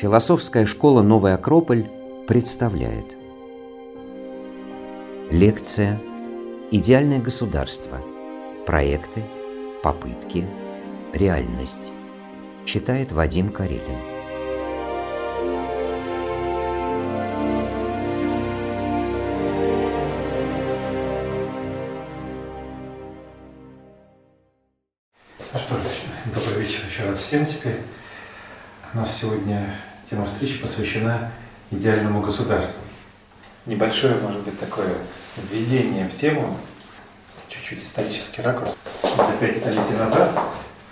Философская школа «Новый Акрополь» представляет. Лекция «Идеальное государство. Проекты, попытки, реальность» Читает Вадим Карелин всем теперь. У нас сегодня тема встречи посвящена идеальному государству. Небольшое, может быть, такое введение в тему, чуть-чуть исторический ракурс. Это пять столетий назад,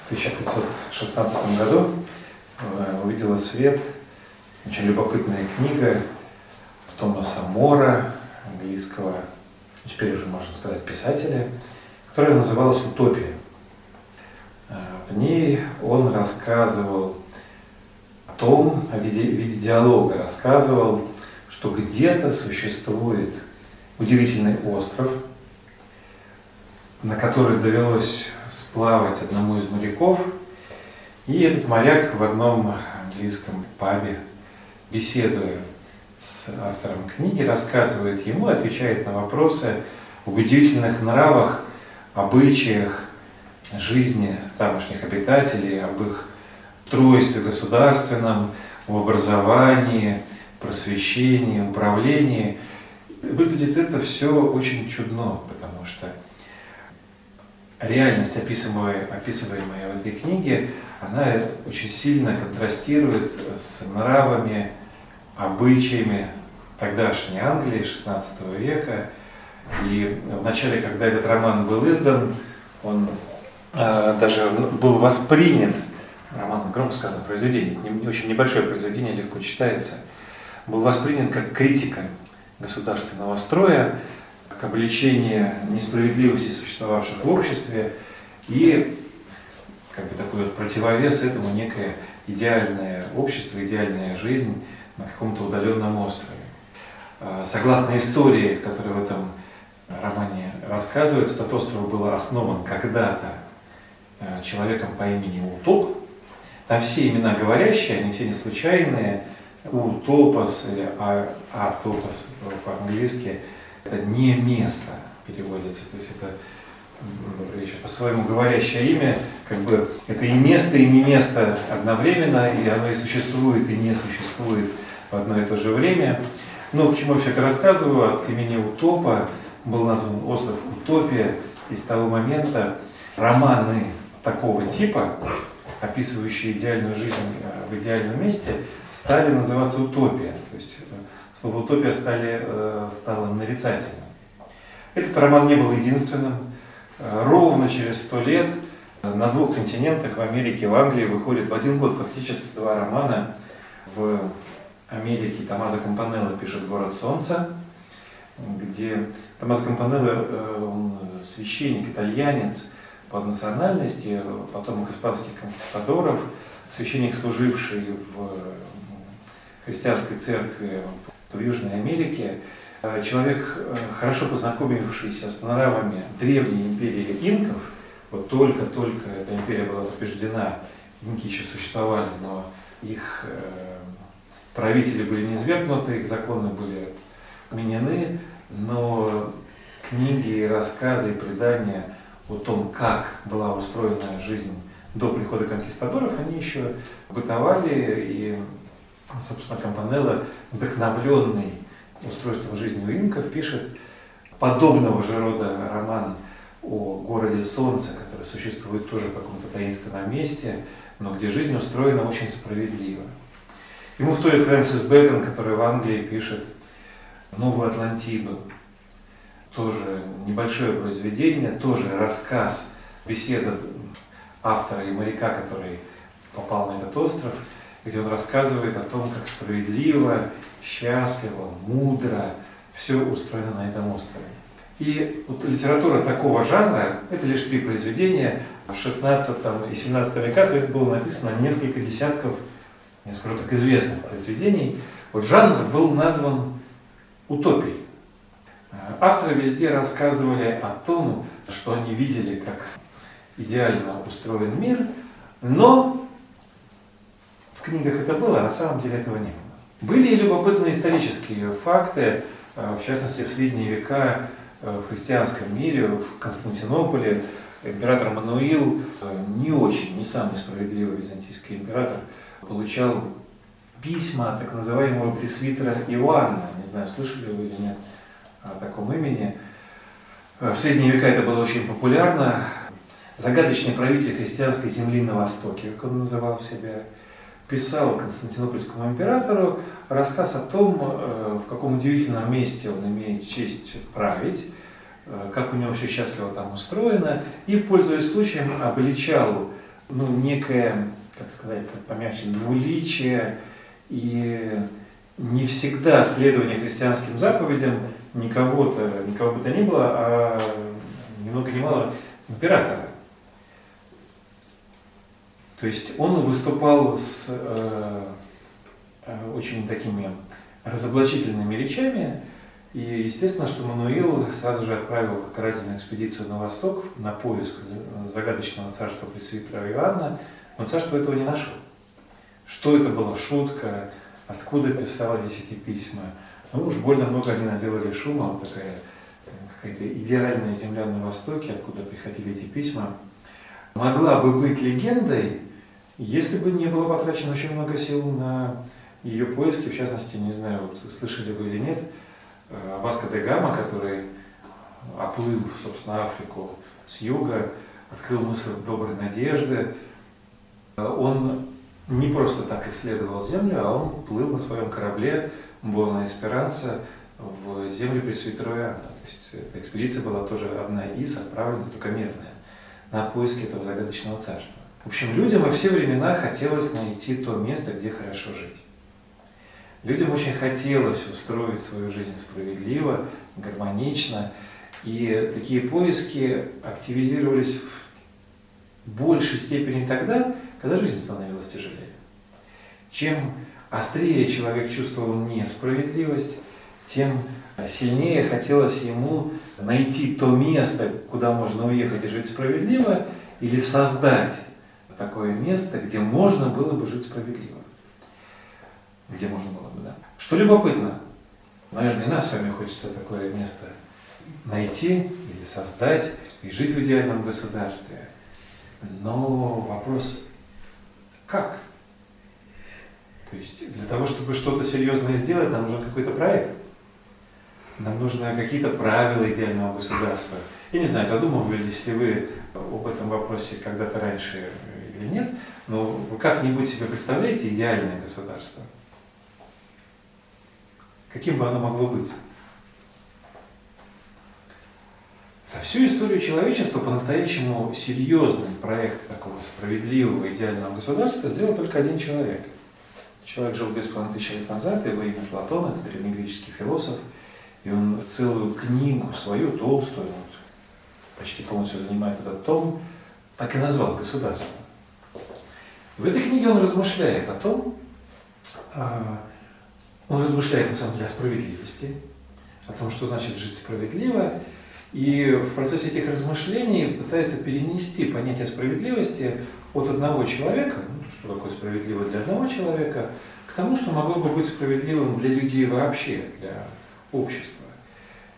в 1516 году, э, увидела свет очень любопытная книга Томаса Мора, английского, теперь уже можно сказать, писателя, которая называлась «Утопия». В ней он рассказывал том, в виде, в виде диалога рассказывал, что где-то существует удивительный остров, на который довелось сплавать одному из моряков, и этот моряк в одном английском пабе, беседуя с автором книги, рассказывает ему, отвечает на вопросы об удивительных нравах, обычаях жизни тамошних обитателей, об их устройстве государственном, в образовании, просвещении, управлении. Выглядит это все очень чудно, потому что реальность, описываемая, описываемая в этой книге, она очень сильно контрастирует с нравами, обычаями тогдашней Англии XVI века. И в начале, когда этот роман был издан, он даже был воспринят роман громко сказано произведение, очень небольшое произведение, легко читается, был воспринят как критика государственного строя, как обличение несправедливости, существовавших в обществе, и как бы такой вот противовес этому некое идеальное общество, идеальная жизнь на каком-то удаленном острове. А, согласно истории, которая в этом романе рассказывается, этот остров был основан когда-то человеком по имени Утоп, там все имена говорящие, они все не случайные. Утопос или а, атопос по-английски это не место переводится. То есть это по-своему говорящее имя, как бы это и место, и не место одновременно, и оно и существует, и не существует в одно и то же время. Но к чему я все это рассказываю? От имени Утопа был назван остров Утопия. И с того момента романы такого типа описывающие идеальную жизнь э, в идеальном месте, стали называться утопия. То есть э, слово утопия стали, э, стало нарицательным. Этот роман не был единственным. Ровно через сто лет на двух континентах, в Америке и в Англии, выходит в один год фактически два романа. В Америке Томазо Кампанелло пишет «Город солнца», где Томазо Кампанелло, он священник, итальянец, по национальности, потомок испанских конкистадоров, священник, служивший в христианской церкви в Южной Америке, человек, э, хорошо познакомившийся с нравами древней империи инков, вот только-только эта империя была побеждена, инки еще существовали, но их э, правители были не свергнуты, их законы были отменены, но книги, рассказы и предания – о том, как была устроена жизнь до прихода конкистадоров, они еще бытовали, и, собственно, Кампанелло, вдохновленный устройством жизни у инков, пишет подобного же рода роман о городе Солнца, который существует тоже в каком-то таинственном месте, но где жизнь устроена очень справедливо. Ему вторит Фрэнсис Бэкон, который в Англии пишет «Новую Атлантиду», тоже небольшое произведение, тоже рассказ, беседа автора и моряка, который попал на этот остров, где он рассказывает о том, как справедливо, счастливо, мудро все устроено на этом острове. И вот литература такого жанра, это лишь три произведения, в 16 и 17 веках их было написано несколько десятков, скажу так, известных произведений. Вот жанр был назван утопией. Авторы везде рассказывали о том, что они видели, как идеально устроен мир, но в книгах это было, а на самом деле этого не было. Были и любопытные исторические факты, э, в частности, в средние века э, в христианском мире, в Константинополе, император Мануил, э, не очень, не самый справедливый византийский император, получал письма так называемого пресвитера Иоанна. Не знаю, слышали вы или нет о таком имени. В средние века это было очень популярно. Загадочный правитель христианской земли на Востоке, как он называл себя, писал Константинопольскому императору рассказ о том, э, в каком удивительном месте он имеет честь править, э, как у него все счастливо там устроено, и, пользуясь случаем, обличал ну, некое, как сказать, помягче, двуличие и не всегда следование христианским заповедям никого-то, никого бы то ни было, а ни много ни мало императора. То есть он выступал с э, очень такими разоблачительными речами, и естественно, что Мануил сразу же отправил карательную экспедицию на восток на поиск загадочного царства пресвитера Иоанна, но царство этого не нашел. Что это была шутка, откуда писались эти письма. Ну уж больно много они наделали шума, вот такая какая-то идеальная земля на Востоке, откуда приходили эти письма, могла бы быть легендой, если бы не было потрачено очень много сил на ее поиски, в частности, не знаю, вот слышали вы или нет, э, Васко де Гама, который оплыл, собственно, Африку с юга, открыл мысль доброй надежды, он не просто так исследовал Землю, а он плыл на своем корабле Буэна Эсперанца в землю Пресвитера. То есть эта экспедиция была тоже одна из отправленных, только мирная, на поиски этого загадочного царства. В общем, людям во все времена хотелось найти то место, где хорошо жить. Людям очень хотелось устроить свою жизнь справедливо, гармонично, и такие поиски активизировались в большей степени тогда, когда жизнь становилась тяжелее. Чем острее человек чувствовал несправедливость, тем сильнее хотелось ему найти то место, куда можно уехать и жить справедливо, или создать такое место, где можно было бы жить справедливо. Где можно было бы, да. Что любопытно, наверное, и нам с вами хочется такое место найти или создать и жить в идеальном государстве. Но вопрос, как? То есть для того, чтобы что-то серьезное сделать, нам нужен какой-то проект. Нам нужны какие-то правила идеального государства. Я не знаю, задумывались ли вы об этом вопросе когда-то раньше или нет, но вы как-нибудь себе представляете идеальное государство? Каким бы оно могло быть? За всю историю человечества по-настоящему серьезный проект такого справедливого, идеального государства сделал только один человек. Человек жил без половины тысячи лет назад, его имя Платон, это древнегреческий философ, и он целую книгу свою, толстую, вот, почти полностью занимает этот том, так и назвал государство. В этой книге он размышляет о том, а, он размышляет на самом деле о справедливости, о том, что значит жить справедливо, и в процессе этих размышлений пытается перенести понятие справедливости от одного человека, ну, что такое справедливо для одного человека, к тому, что могло бы быть справедливым для людей вообще, для общества.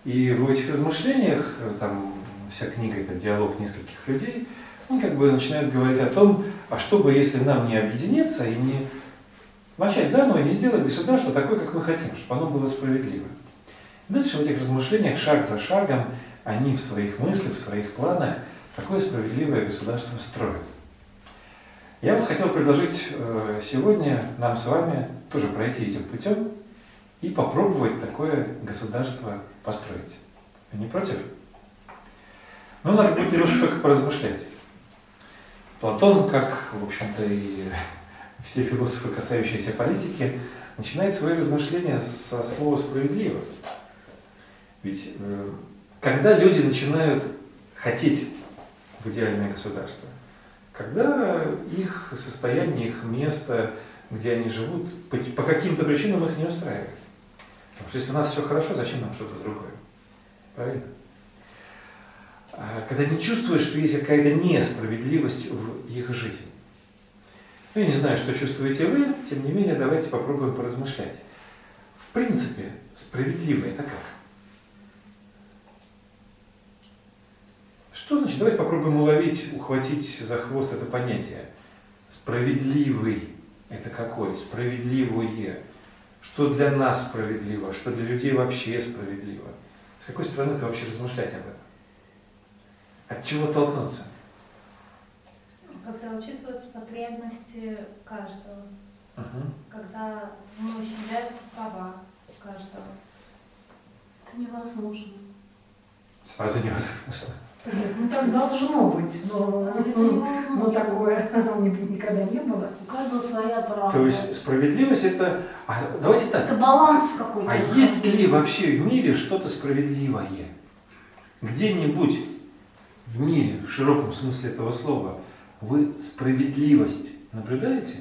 И в этих размышлениях, там вся книга это диалог нескольких людей, он как бы начинает говорить о том, а что бы, если нам не объединиться и не начать заново, и не сделать государство такое, как мы хотим, чтобы оно было справедливо. дальше в этих размышлениях, шаг за шагом, они в своих мыслях, в своих планах такое справедливое государство строят. Я вот хотел предложить э, сегодня нам с вами тоже пройти этим путем и попробовать такое государство построить. Вы не против? Ну, надо будет немножко только поразмышлять. Платон, как, в общем-то, и все философы, касающиеся политики, начинает свои размышления со слова «справедливо». Ведь э, когда люди начинают хотеть в идеальное государство, когда их состояние, их место, где они живут, по, по каким-то причинам их не устраивает. Потому что если у нас все хорошо, зачем нам что-то другое? Правильно? а, когда не чувствуют, что есть какая-то несправедливость в их жизни. Ну, я не знаю, что чувствуете вы, тем не менее, давайте попробуем поразмышлять. В принципе, справедливо это как? Что значит? Давайте попробуем уловить, ухватить за хвост это понятие. Справедливый – это какой? Справедливое. Что для нас справедливо, что для людей вообще справедливо. С какой стороны ты вообще размышлять об этом? От чего толкнуться? Когда учитываются потребности каждого, угу. когда не ущемляются права каждого. Это невозможно. Сразу невозможно. Ну так должно быть, но, но, но такое никогда не было. У каждого своя правда. То есть справедливость это. А, давайте так. Это баланс какой-то. А есть ли вообще в мире что-то справедливое? Где-нибудь в мире, в широком смысле этого слова, вы справедливость наблюдаете?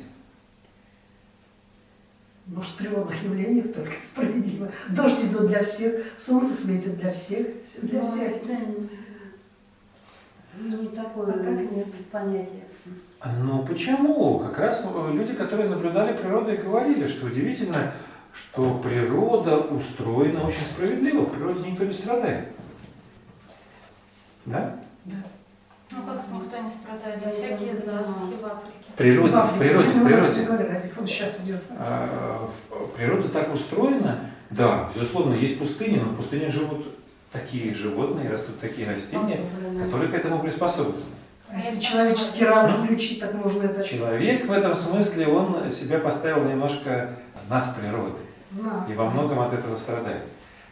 Может, в природных явлениях только справедливо. Дождь идет для всех, солнце светит для всех, для всех. Не такое а понятие. Ну почему? Как раз люди, которые наблюдали природу и говорили, что удивительно, что природа устроена очень справедливо, в природе никто не страдает. Да? Да. Ну как никто не страдает, да всякие засухи в Африке. В природе, в природе, в природе. Вот сейчас идет. А, природа так устроена, да, безусловно, есть пустыни, но в пустыне живут такие животные, растут такие растения, которые к этому приспособлены. А если человеческий разум включить, так можно это... Человек в этом смысле, он себя поставил немножко над природой. Да. И во многом от этого страдает.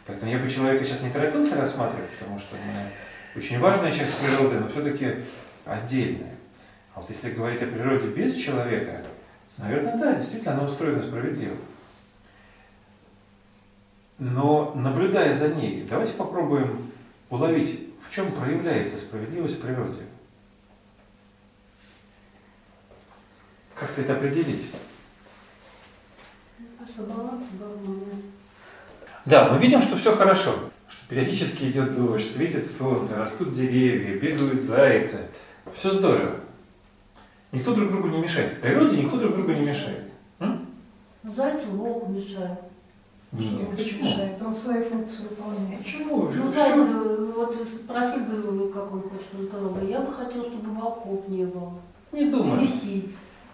Поэтому я бы человека сейчас не торопился рассматривать, потому что мы очень важная часть природы, но все-таки отдельная. А вот если говорить о природе без человека, наверное, да, действительно, она устроена справедливо. Но наблюдая за ней, давайте попробуем уловить, в чем проявляется справедливость в природе. Как-то это определить? Да, мы видим, что все хорошо, что периодически идет дождь, светит солнце, растут деревья, бегают зайцы. Все здорово. Никто друг другу не мешает. В природе никто друг другу не мешает. М? Зайцу волк мешает. Нет, почему? Мешает, он свою функцию выполняет. Почему? Ну, зайцу, э, вот спросил бы, как он хочет, он сказал бы, я бы хотел, чтобы волков не было. Не думаю.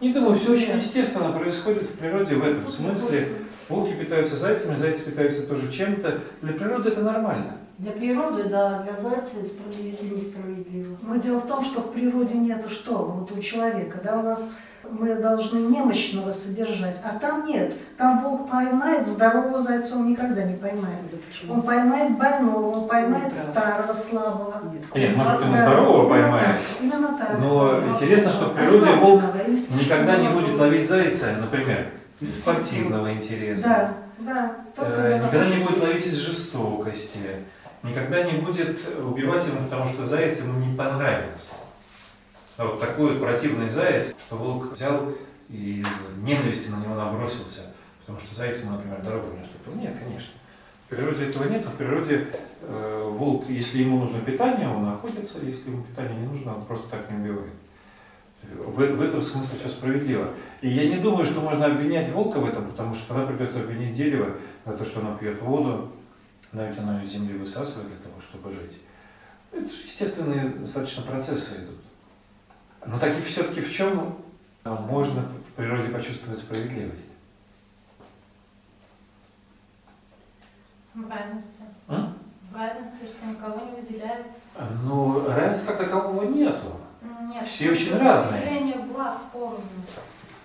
Не думаю, все очень естественно происходит в природе в этом смысле. Волки питаются зайцами, зайцы питаются тоже чем-то. Для природы это нормально. Для природы, да, для зайца справедливо несправедливо. Но дело в том, что в природе нет что, вот у человека, да, у нас мы должны немощного содержать, а там нет. Там волк поймает здорового зайца, он никогда не поймает. Он поймает больного, он поймает старого, слабого. Нет, может, он здорового поймает. Именно так. Но интересно, что в природе волк никогда не будет ловить зайца, например, из спортивного интереса. Да, да. Э, никогда не будет ловить из жестокости. Никогда не будет убивать его, потому что заяц ему не понравился. А вот такой противный заяц, что волк взял и из ненависти на него набросился, потому что заяц ему, например, дорогу не уступил. Нет, конечно. В природе этого нет, в природе э, волк, если ему нужно питание, он находится, если ему питание не нужно, он просто так не убивает. В, в этом смысле все справедливо. И я не думаю, что можно обвинять волка в этом, потому что тогда придется обвинить дерево за то, что оно пьет воду, да ведь оно из земли высасывает для того, чтобы жить. Это же естественные достаточно процессы идут. Но таки все-таки в чем можно в природе почувствовать справедливость? В равенстве. А? В равенстве, что никого не выделяет. Ну, равенства как такового нету. Нет. Все очень разные. Распределение благ поровну.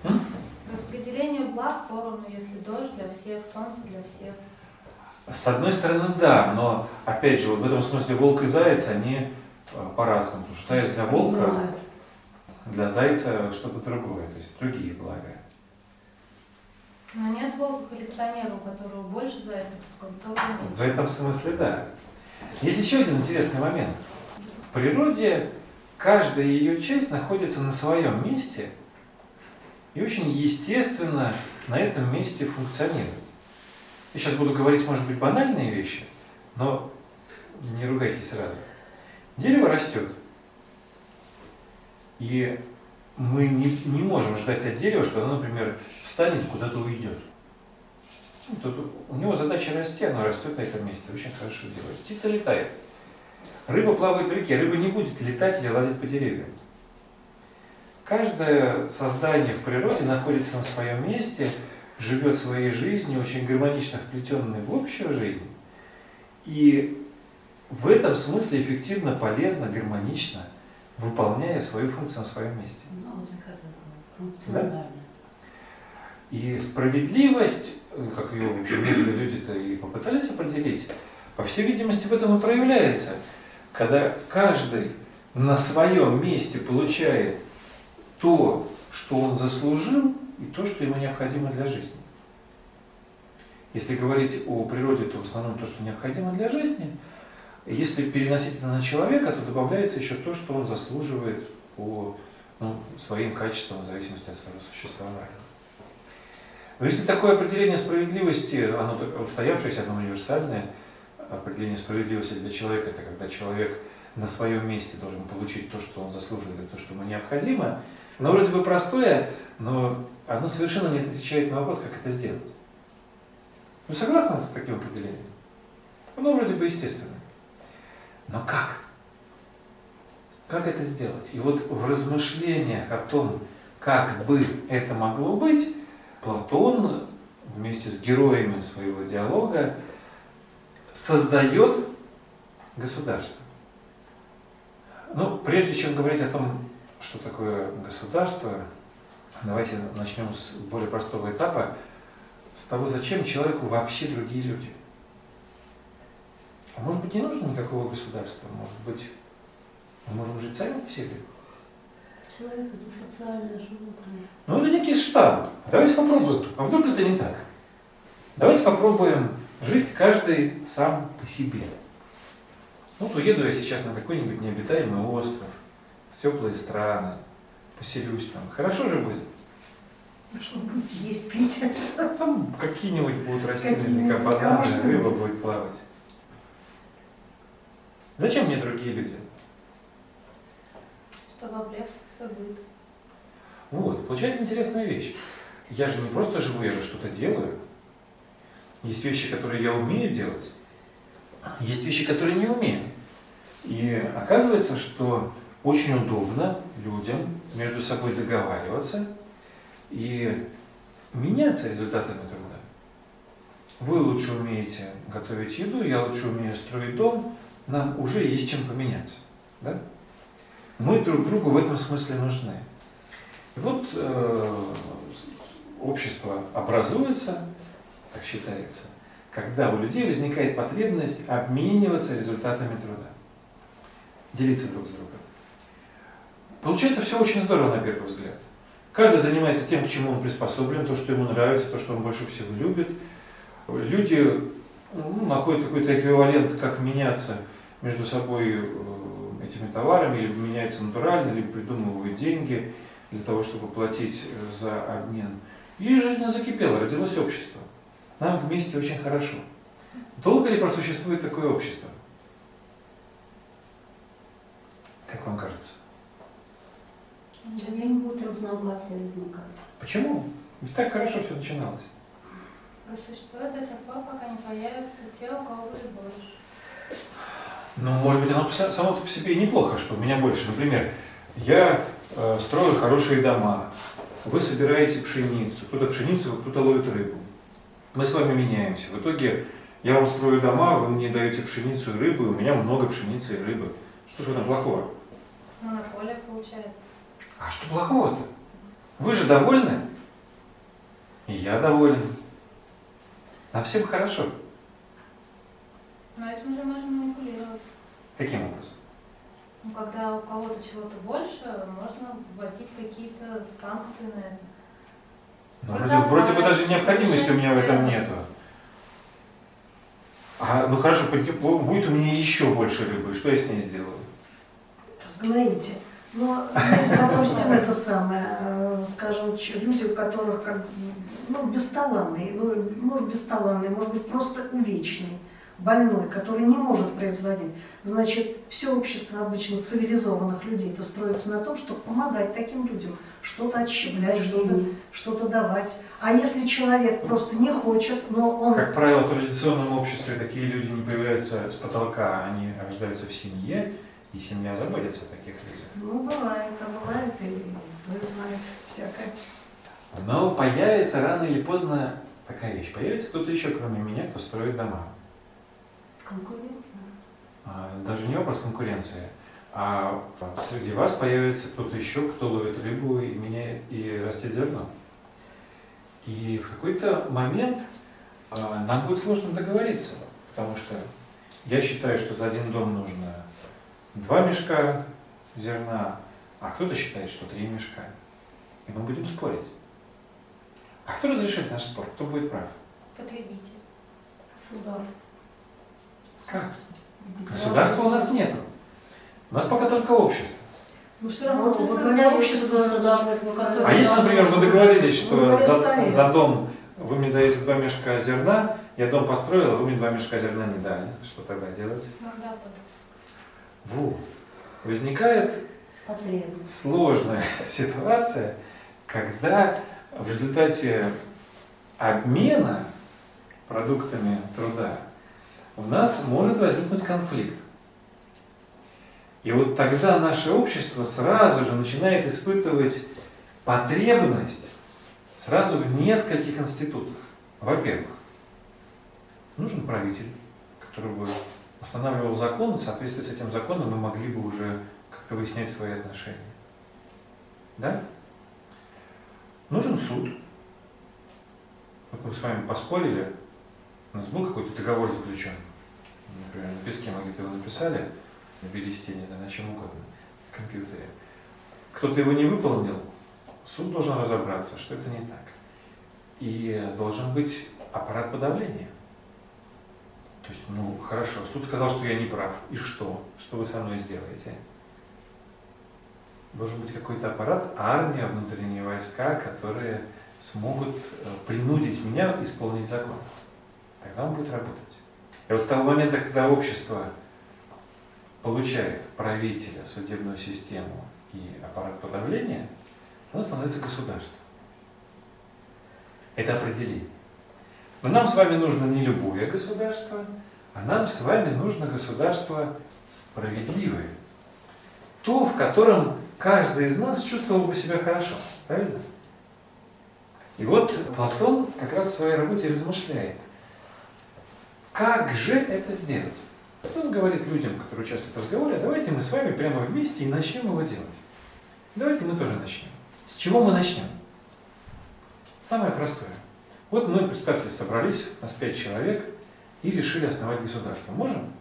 М? Распределение благ поровну, если дождь для всех, солнце для всех. С одной стороны, да, но опять же, вот в этом смысле волк и заяц, они э, по-разному. Потому что заяц для волка, для зайца что-то другое, то есть другие блага. Но нет волка-коллекционера, у которого больше зайцев, у которого. В этом смысле, да. Есть еще один интересный момент. В природе каждая ее часть находится на своем месте и очень естественно на этом месте функционирует. Я сейчас буду говорить, может быть, банальные вещи, но не ругайтесь сразу. Дерево растет. И мы не, не можем ждать от дерева, что оно, например, встанет и куда-то уйдет. Ну, тут у него задача расти, оно растет на этом месте, очень хорошо делает. Птица летает. Рыба плавает в реке, рыба не будет летать или лазить по деревьям. Каждое создание в природе находится на своем месте, живет своей жизнью, очень гармонично вплетенной в общую жизнь. И в этом смысле эффективно, полезно, гармонично, выполняя свою функцию на своем месте. Да? И справедливость, как ее многие люди-то и попытались определить, по всей видимости, в этом и проявляется. Когда каждый на своем месте получает то, что он заслужил, и то, что ему необходимо для жизни. Если говорить о природе, то в основном то, что необходимо для жизни. Если переносить это на человека, то добавляется еще то, что он заслуживает по ну, своим качествам в зависимости от своего существования. Но если такое определение справедливости, оно устоявшееся, оно универсальное, определение справедливости для человека, это когда человек на своем месте должен получить то, что он заслуживает, то, что ему необходимо, оно вроде бы простое, но оно совершенно не отвечает на вопрос, как это сделать. Вы согласны с таким определением? Оно вроде бы естественное. Но как? Как это сделать? И вот в размышлениях о том, как бы это могло быть, Платон вместе с героями своего диалога создает государство. Ну, прежде чем говорить о том, что такое государство, давайте начнем с более простого этапа, с того, зачем человеку вообще другие люди. А может быть, не нужно никакого государства, может быть, мы можем жить сами по себе. Человек это социальное животное. Ну, это некий штамп. Давайте попробуем. А вдруг это не так? Давайте попробуем жить каждый сам по себе. Вот уеду я сейчас на какой-нибудь необитаемый остров, в теплые страны, поселюсь там. Хорошо же будет? Что вы будете есть, пить? Там какие-нибудь будут расти наверняка Какие-нибудь, а бананы, рыба будет плавать. Зачем мне другие люди? Чтобы облегчить свой быт. Вот, получается интересная вещь. Я же не просто живу, я же что-то делаю. Есть вещи, которые я умею делать, есть вещи, которые не умею. И оказывается, что очень удобно людям между собой договариваться и меняться результатами труда. Вы лучше умеете готовить еду, я лучше умею строить дом, нам уже есть чем поменяться. Да? Мы друг другу в этом смысле нужны. И вот э, общество образуется, так считается, когда у людей возникает потребность обмениваться результатами труда, делиться друг с другом. Получается все очень здорово на первый взгляд. Каждый занимается тем, к чему он приспособлен, то, что ему нравится, то, что он больше всего любит. Люди ну, находят какой-то эквивалент, как меняться между собой э, этими товарами, либо меняются натурально, либо придумывают деньги для того, чтобы платить э, за обмен. И жизнь закипела, родилось общество. Нам вместе очень хорошо. Долго ли просуществует такое общество? Как вам кажется? Где будут разногласия возникать. Почему? Ведь так хорошо все начиналось. Существует до тех пор, пока не появятся те, у кого будет больше. Ну, может быть, оно само по себе и неплохо, что у меня больше. Например, я э, строю хорошие дома, вы собираете пшеницу, кто-то пшеницу, кто-то ловит рыбу. Мы с вами меняемся. В итоге я вам строю дома, вы мне даете пшеницу и рыбу, и у меня много пшеницы и рыбы. Что же в этом плохого? Монополия получается. А что плохого-то? Вы же довольны? И я доволен. Нам всем хорошо. Но этим же можно манипулировать. Каким образом? Ну, когда у кого-то чего-то больше, можно вводить какие-то санкции на это. Ну, вроде, вроде бы даже необходимости у меня в этом нету. А, ну хорошо, будет у меня еще больше рыбы, что я с ней сделаю? Разгноите. Но есть, допустим, это самое, э, скажем, люди, у которых как, бы, ну, бесталанные, ну, может, бесталанные, может быть, просто увечный. Больной, который не может производить, значит, все общество обычно цивилизованных людей это строится на том, чтобы помогать таким людям, что-то отщеплять, что-то что давать. А если человек просто не хочет, но он... Как правило, в традиционном обществе такие люди не появляются с потолка, они рождаются в семье, и семья заботится о таких людях. Ну, бывает, а бывает и бывает всякое. Но появится рано или поздно такая вещь. Появится кто-то еще, кроме меня, кто строит дома. Конкуренция. А, Даже не вопрос конкуренции, а среди вас появится кто-то еще, кто ловит рыбу и меняет и растет зерно. И в какой-то момент а, нам будет сложно договориться, потому что я считаю, что за один дом нужно два мешка зерна, а кто-то считает, что три мешка. И мы будем спорить. А кто разрешит наш спор? Кто будет прав? Потребитель. Государство. Как? Государства у нас нет. У нас пока только общество. Но все равно Вот и во главе создается общества государство, которое- А если, например, мы договорились, что Ну, за, за дом вы мне даете два мешка зерна, я дом построил, а вы мне два мешка зерна не дали. Что тогда делать? Так. Во. Возникает сложная ситуация, когда в результате обмена продуктами труда у нас может возникнуть конфликт. И вот тогда наше общество сразу же начинает испытывать потребность сразу в нескольких институтах. Во-первых, нужен правитель, который бы устанавливал закон, и в соответствии с этим законом мы могли бы уже как-то выяснять свои отношения. Да? Нужен суд. Вот мы с вами поспорили, у нас был какой-то договор заключен. Например, на песке мы его написали, на бересте, не знаю, на чем угодно, в компьютере. Кто-то его не выполнил, суд должен разобраться, что это не так. И должен быть аппарат подавления. То есть, ну, хорошо, суд сказал, что я не прав. И что? Что вы со мной сделаете? Должен быть какой-то аппарат, армия, внутренние войска, которые смогут э, принудить меня исполнить закон. Тогда он будет работать. И вот с того момента, когда общество получает правителя, судебную систему и аппарат подавления, оно становится государством. Это определение. Но нам с вами нужно не любое государство, а нам с вами нужно государство справедливое. То, в котором каждый из нас чувствовал бы себя хорошо. Правильно? И вот Платон как раз в своей работе размышляет, как же это сделать. Он говорит людям, которые участвуют в разговоре, давайте мы с вами прямо вместе и начнем его делать. Давайте мы тоже начнем. С чего мы начнем? Самое простое. Вот мы, представьте, собрались, нас пять человек, и решили основать государство. Можем?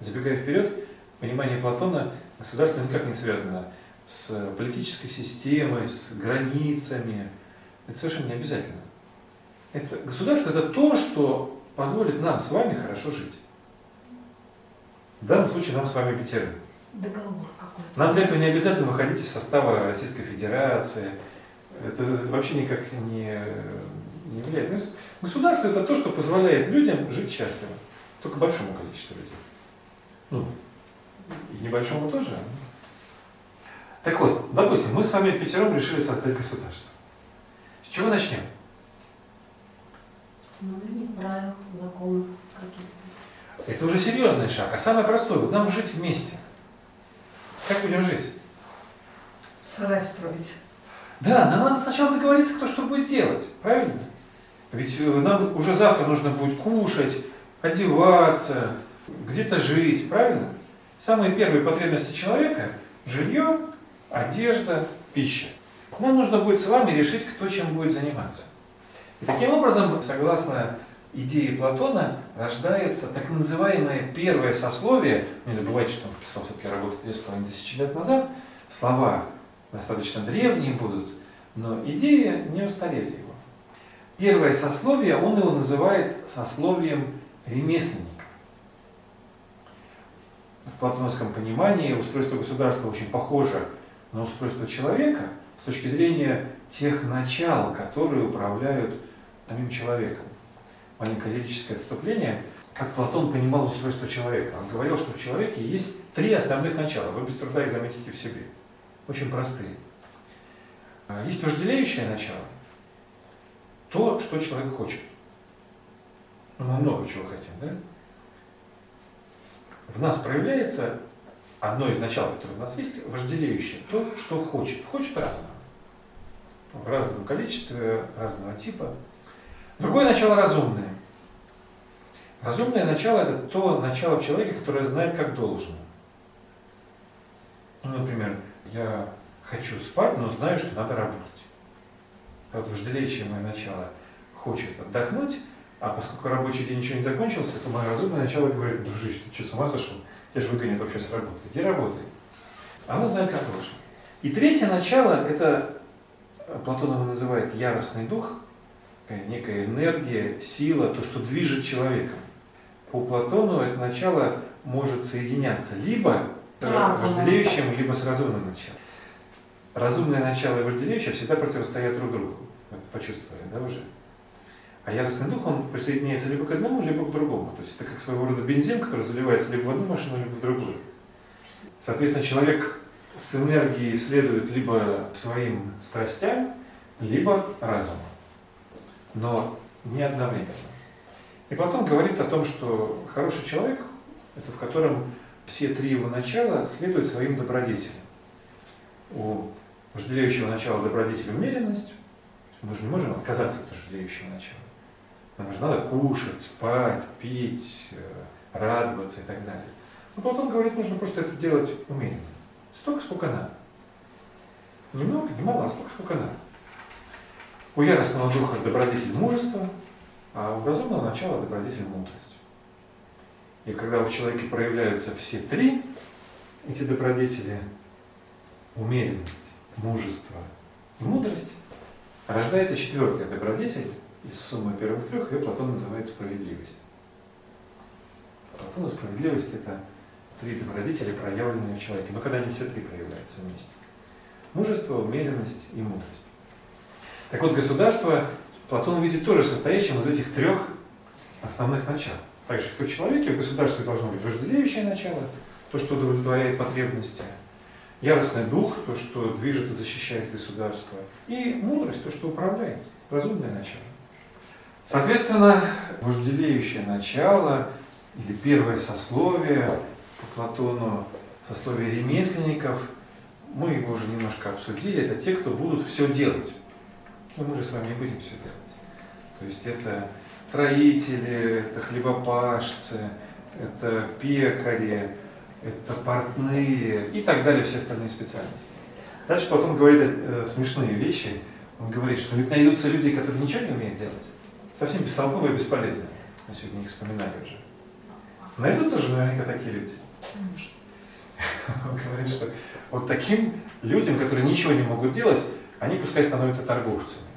Забегая вперед, понимание Платона, государство никак не связано с политической системой, с границами. Это совершенно не обязательно. Это, государство это то, что позволит нам с вами хорошо жить. В данном случае нам с вами пятерым. Договор какой-то. Нам для этого не обязательно выходить из состава Российской Федерации. Это вообще никак не, не влияет. Ну, Государство это то, что позволяет людям жить счастливо. Только большому количеству людей. Ну, и небольшому тоже. Так вот, допустим, мы с вами пятером решили создать государство. С чего начнем? Не правил, законов каких-то. Это уже серьезный шаг. А самое простое, нам жить вместе. Как будем жить? Сарай строить. Да, нам надо сначала договориться, кто что будет делать. Правильно? Ведь э, нам уже завтра нужно будет кушать, одеваться, где-то жить. Правильно? Самые первые потребности человека – жилье, одежда, пища. Нам нужно будет с вами решить, кто чем будет заниматься. И таким образом, согласно идее Платона, рождается так называемое первое сословие. Не забывайте, что он писал все-таки работу две с половиной тысячи лет назад. Слова достаточно древние будут, но идеи не устарели его. Первое сословие, он его называет сословием ремесленника. В платоновском понимании устройство государства очень похоже на устройство человека с точки зрения тех начал, которые управляют самим человеком. Маленькое лирическое отступление. как Платон понимал устройство человека. Он говорил, что в человеке есть три основных начала. Вы без труда их заметите в себе. Очень простые. А, есть вожделеющее начало. То, что человек хочет. Ну, мы много чего хотим, да? В нас проявляется одно из начал, которое у нас есть, вожделеющее. То, что хочет. Хочет разного. В разном количестве, разного типа. Другое начало разумное. Разумное начало – это то начало в человеке, которое знает, как должно. Ну, например, я хочу спать, но знаю, что надо работать. Вот вожделеющее мое начало хочет отдохнуть, а поскольку рабочий день еще не закончился, то мое разумное начало говорит, дружище, ты что, с ума сошел? Тебя же выгонят вообще с работы. Иди работай. Оно знает, как должно. И третье начало – это Платон его называет яростный дух, некая энергия, сила, то, что движет человеком по Платону это начало может соединяться либо с вожделеющим, либо с разумным началом. Разумное начало и вожделеющее всегда противостоят друг другу. Это почувствовали, да, уже? А яростный дух, он присоединяется либо к одному, либо к другому. То есть это как своего рода бензин, который заливается либо в одну машину, либо в другую. Соответственно, человек с энергией следует либо своим страстям, либо разуму. Но не одновременно. И Платон говорит о том, что хороший человек – это в котором все три его начала следуют своим добродетелям. У вожделеющего начала добродетель умеренность. Мы же не можем отказаться от вожделеющего начала. Нам же надо кушать, спать, пить, э, радоваться и так далее. Но Платон говорит, нужно просто это делать умеренно. Столько, сколько надо. Немного, не мало, а столько, сколько надо. У яростного духа добродетель мужества, а у разумного начала добродетель мудрость. И когда в человеке проявляются все три эти добродетели, умеренность, мужество и мудрость, рождается четвертая добродетель из суммы первых трех, ее Платон называет справедливость. Платон справедливость – это три добродетели, проявленные в человеке. Но когда они все три проявляются вместе. Мужество, умеренность и мудрость. Так вот, государство Платон видит тоже состоящим из этих трех основных начал. Так же, как и в человеке, в государстве должно быть вожделеющее начало, то, что удовлетворяет потребности, яростный дух, то, что движет и защищает государство, и мудрость, то, что управляет, разумное начало. Соответственно, вожделеющее начало или первое сословие по Платону, сословие ремесленников, мы его уже немножко обсудили, это те, кто будут все делать. Но мы же с вами не будем все делать. То есть это строители, это хлебопашцы, это пекари, это портные и так далее, все остальные специальности. Дальше потом говорит э, смешные вещи. Он говорит, что ведь найдутся люди, которые ничего не умеют делать. Совсем бестолковые и бесполезные. Мы сегодня их вспоминали уже. Найдутся же наверняка такие люди. Он говорит, что вот таким людям, которые ничего не могут делать, они пускай становятся торговцами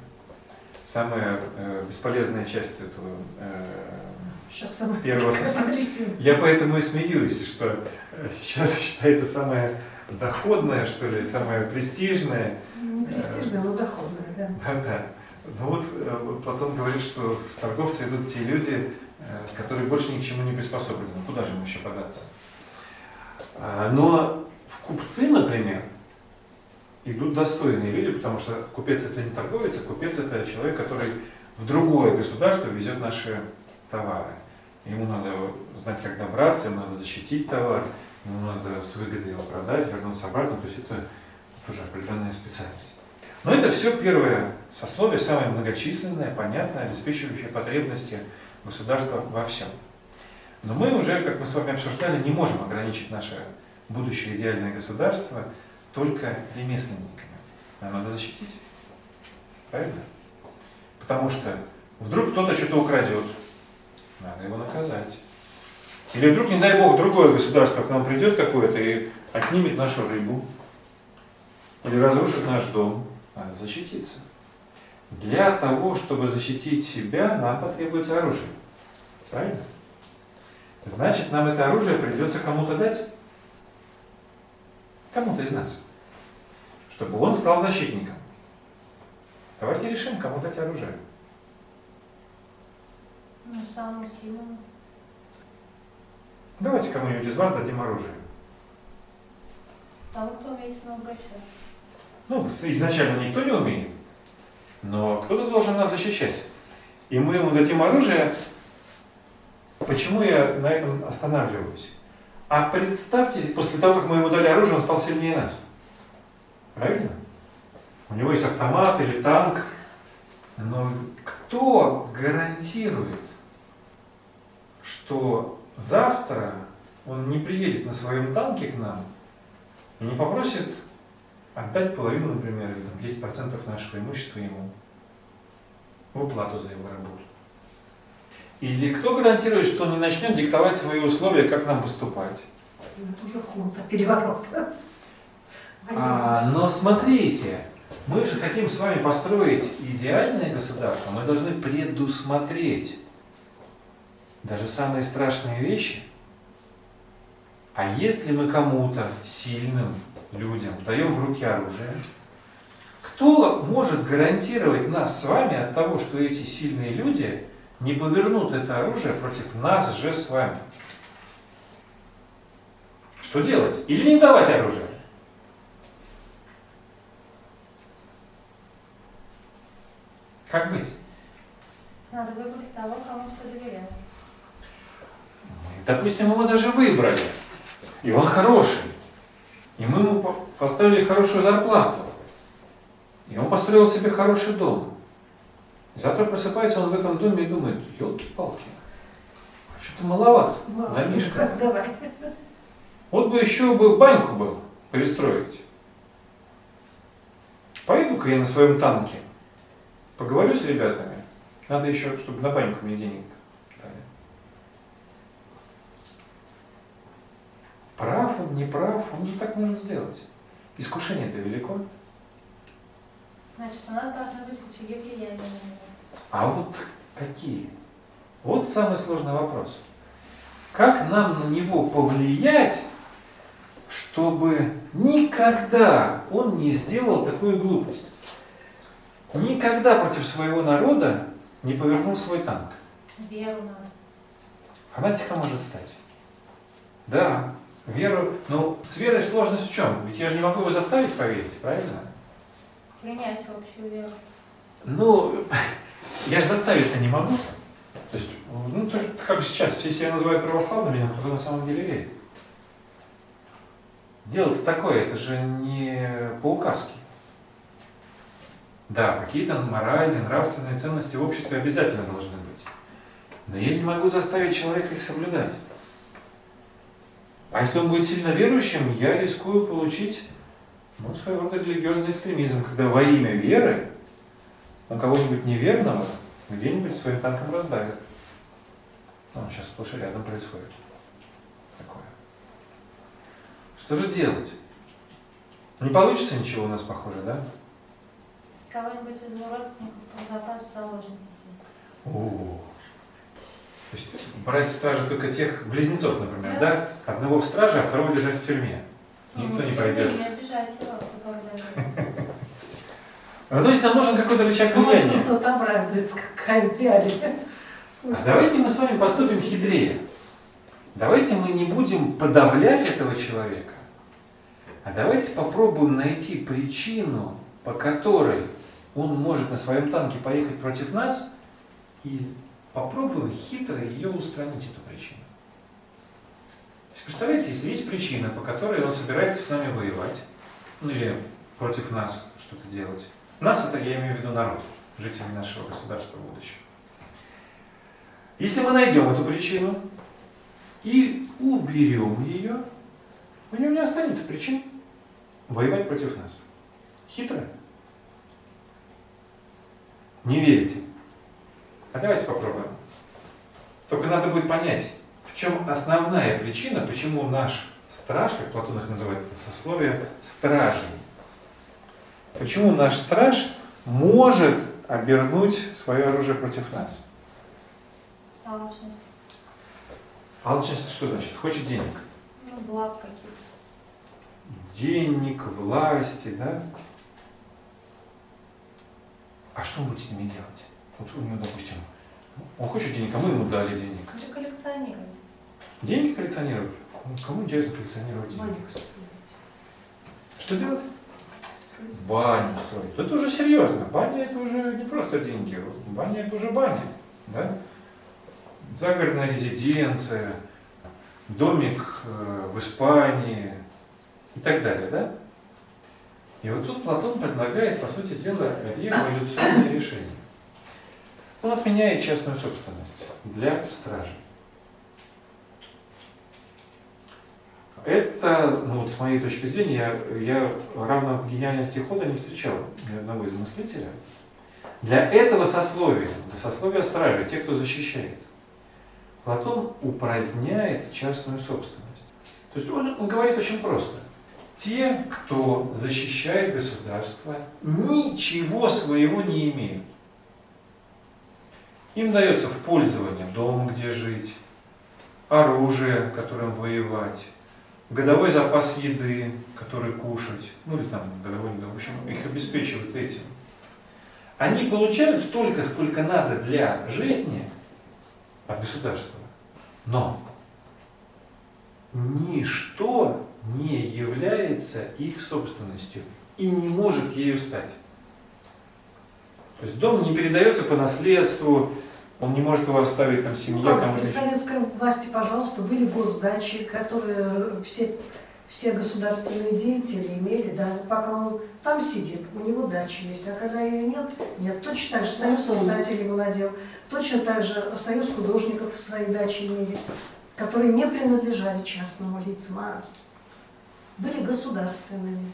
самая э, бесполезная часть этого э, первого состояния. Я поэтому и смеюсь, что э, сейчас считается самое доходное, что ли, самое престижное. Не престижное, но доходное, да. Да, да. Ну вот э, Платон говорит, что в торговцы идут те люди, э, которые больше ни к чему не приспособлены. Ну куда же им еще податься? А, но в купцы, например, идут достойные люди, потому что купец это не торговец, а купец это человек, который в другое государство везет наши товары. Ему надо знать, как добраться, ему надо защитить товар, ему надо с выгодой его продать, вернуться обратно. То есть это тоже определенная специальность. Но это все первое сословие, самое многочисленное, понятное, обеспечивающее потребности государства во всем. Но мы уже, как мы с вами обсуждали, не можем ограничить наше будущее идеальное государство только ремесленниками. А надо защитить. Правильно? Потому что вдруг кто-то что-то украдет, надо его наказать. Или вдруг, не дай бог, другое государство к нам придет какое-то и отнимет нашу рыбу. Или разрушит наш дом. Надо защититься. Для того, чтобы защитить себя, нам потребуется оружие. Правильно? Значит, нам это оружие придется кому-то дать. Кому-то из нас чтобы он стал защитником. Давайте решим, кому дать оружие. Ну, самому сильному. Давайте кому-нибудь из вас дадим оружие. Тому, кто умеет обращаться. Ну, изначально никто не умеет, но кто-то должен нас защищать. И мы ему дадим оружие. Почему я на этом останавливаюсь? А представьте, после того, как мы ему дали оружие, он стал сильнее нас. Правильно? У него есть автомат или танк. Но кто гарантирует, что завтра он не приедет на своем танке к нам и не попросит отдать половину, например, или там, 10% нашего имущества ему в уплату за его работу. Или кто гарантирует, что он не начнет диктовать свои условия, как нам поступать? Это уже хунта, переворот. А, но смотрите, мы же хотим с вами построить идеальное государство, мы должны предусмотреть даже самые страшные вещи. А если мы кому-то сильным людям даем в руки оружие, кто может гарантировать нас с вами от того, что эти сильные люди не повернут это оружие против нас же с вами? Что делать? Или не давать оружие? Как быть? Надо выбрать того, кому все доверяют. Допустим, его даже выбрали, и он хороший, и мы ему по- поставили хорошую зарплату, и он построил себе хороший дом. И завтра просыпается он в этом доме и думает, елки-палки, а что-то маловато, домишко. Давай. Вот бы еще бы баньку был перестроить. Пойду-ка я на своем танке, поговорю с ребятами. Надо еще, чтобы на баньку мне денег дали. Прав он, не прав, он же так может сделать. Искушение-то велико. Значит, у нас должны быть рычаги влияния. А вот какие? Вот самый сложный вопрос. Как нам на него повлиять, чтобы никогда он не сделал такую глупость? Никогда против своего народа не повернул свой танк. Веру надо. Фанатиком может стать. Да, веру. Но с верой сложность в чем? Ведь я же не могу его заставить поверить, правильно? Принять общую веру. Ну, я же заставить-то не могу. То есть, ну, то, что, как сейчас, все себя называют православными, но кто на самом деле верит. Дело-то такое, это же не по указке. Да, какие-то моральные, нравственные ценности в обществе обязательно должны быть. Но я не могу заставить человека их соблюдать. А если он будет сильно верующим, я рискую получить ну, своего рода религиозный экстремизм, когда во имя веры он кого-нибудь неверного где-нибудь своим танком раздавит. Ну, сейчас сплошь и рядом происходит такое. Что же делать? Не получится ничего у нас, похоже, да? Кого-нибудь из родственников запас в заложники. О, То есть брать в стражи только тех близнецов, например, да? Одного в страже, а второго держать в тюрьме. Никто не пойдет. Не обижайте его, говорит. Ну, то есть нам нужен какой-то рычаг влияния. Ну, Тот обрадуется, какая реалия. А давайте мы с вами поступим хитрее. Давайте мы не будем подавлять этого человека, а давайте попробуем найти причину, по которой он может на своем танке поехать против нас, и попробуем хитро ее устранить, эту причину. То есть, представляете, если есть причина, по которой он собирается с нами воевать, ну или против нас что-то делать. Нас это я имею в виду народ, жители нашего государства будущего. Если мы найдем эту причину и уберем ее, у него не останется причин воевать против нас. Хитро? Не верите? А давайте попробуем. Только надо будет понять, в чем основная причина, почему наш страж, как Платон их называет это сословие, стражей. Почему наш страж может обернуть свое оружие против нас? Алчность. Алчность что значит? Хочет денег. Ну, благ каких-то. Денег, власти, да? А что он будет с ними делать? Вот у него, допустим, он хочет денег, а мы ему дали денег. Это коллекционирование. Деньги коллекционировать? Ну, кому интересно коллекционировать деньги? Баню строить. Что делать? Баню строить. Это уже серьезно. Баня это уже не просто деньги. Баня это уже баня. Да? Загородная резиденция, домик э, в Испании и так далее. Да? И вот тут Платон предлагает, по сути дела, революционное решение. Он отменяет частную собственность для стражи. Это, ну вот с моей точки зрения, я, я равно гениальности хода не встречал ни одного из мыслителя. Для этого сословия, для сословия стражи, те, кто защищает, Платон упраздняет частную собственность. То есть он, он говорит очень просто. Те, кто защищает государство, ничего своего не имеют. Им дается в пользование дом, где жить, оружие, которым воевать, годовой запас еды, который кушать, ну или там годовой, в общем, их обеспечивают этим. Они получают столько, сколько надо для жизни от государства. Но ничто не является их собственностью и не может ею стать. То есть дом не передается по наследству, он не может его оставить там семье. Ну, там, при советской власти, пожалуйста, были госдачи, которые все, все государственные деятели имели, да, пока он там сидит, у него дача есть, а когда ее нет, нет. Точно так же Союз Ну, писателей владел, точно так же Союз художников свои дачи имели, которые не принадлежали частному лицам, а были государственными.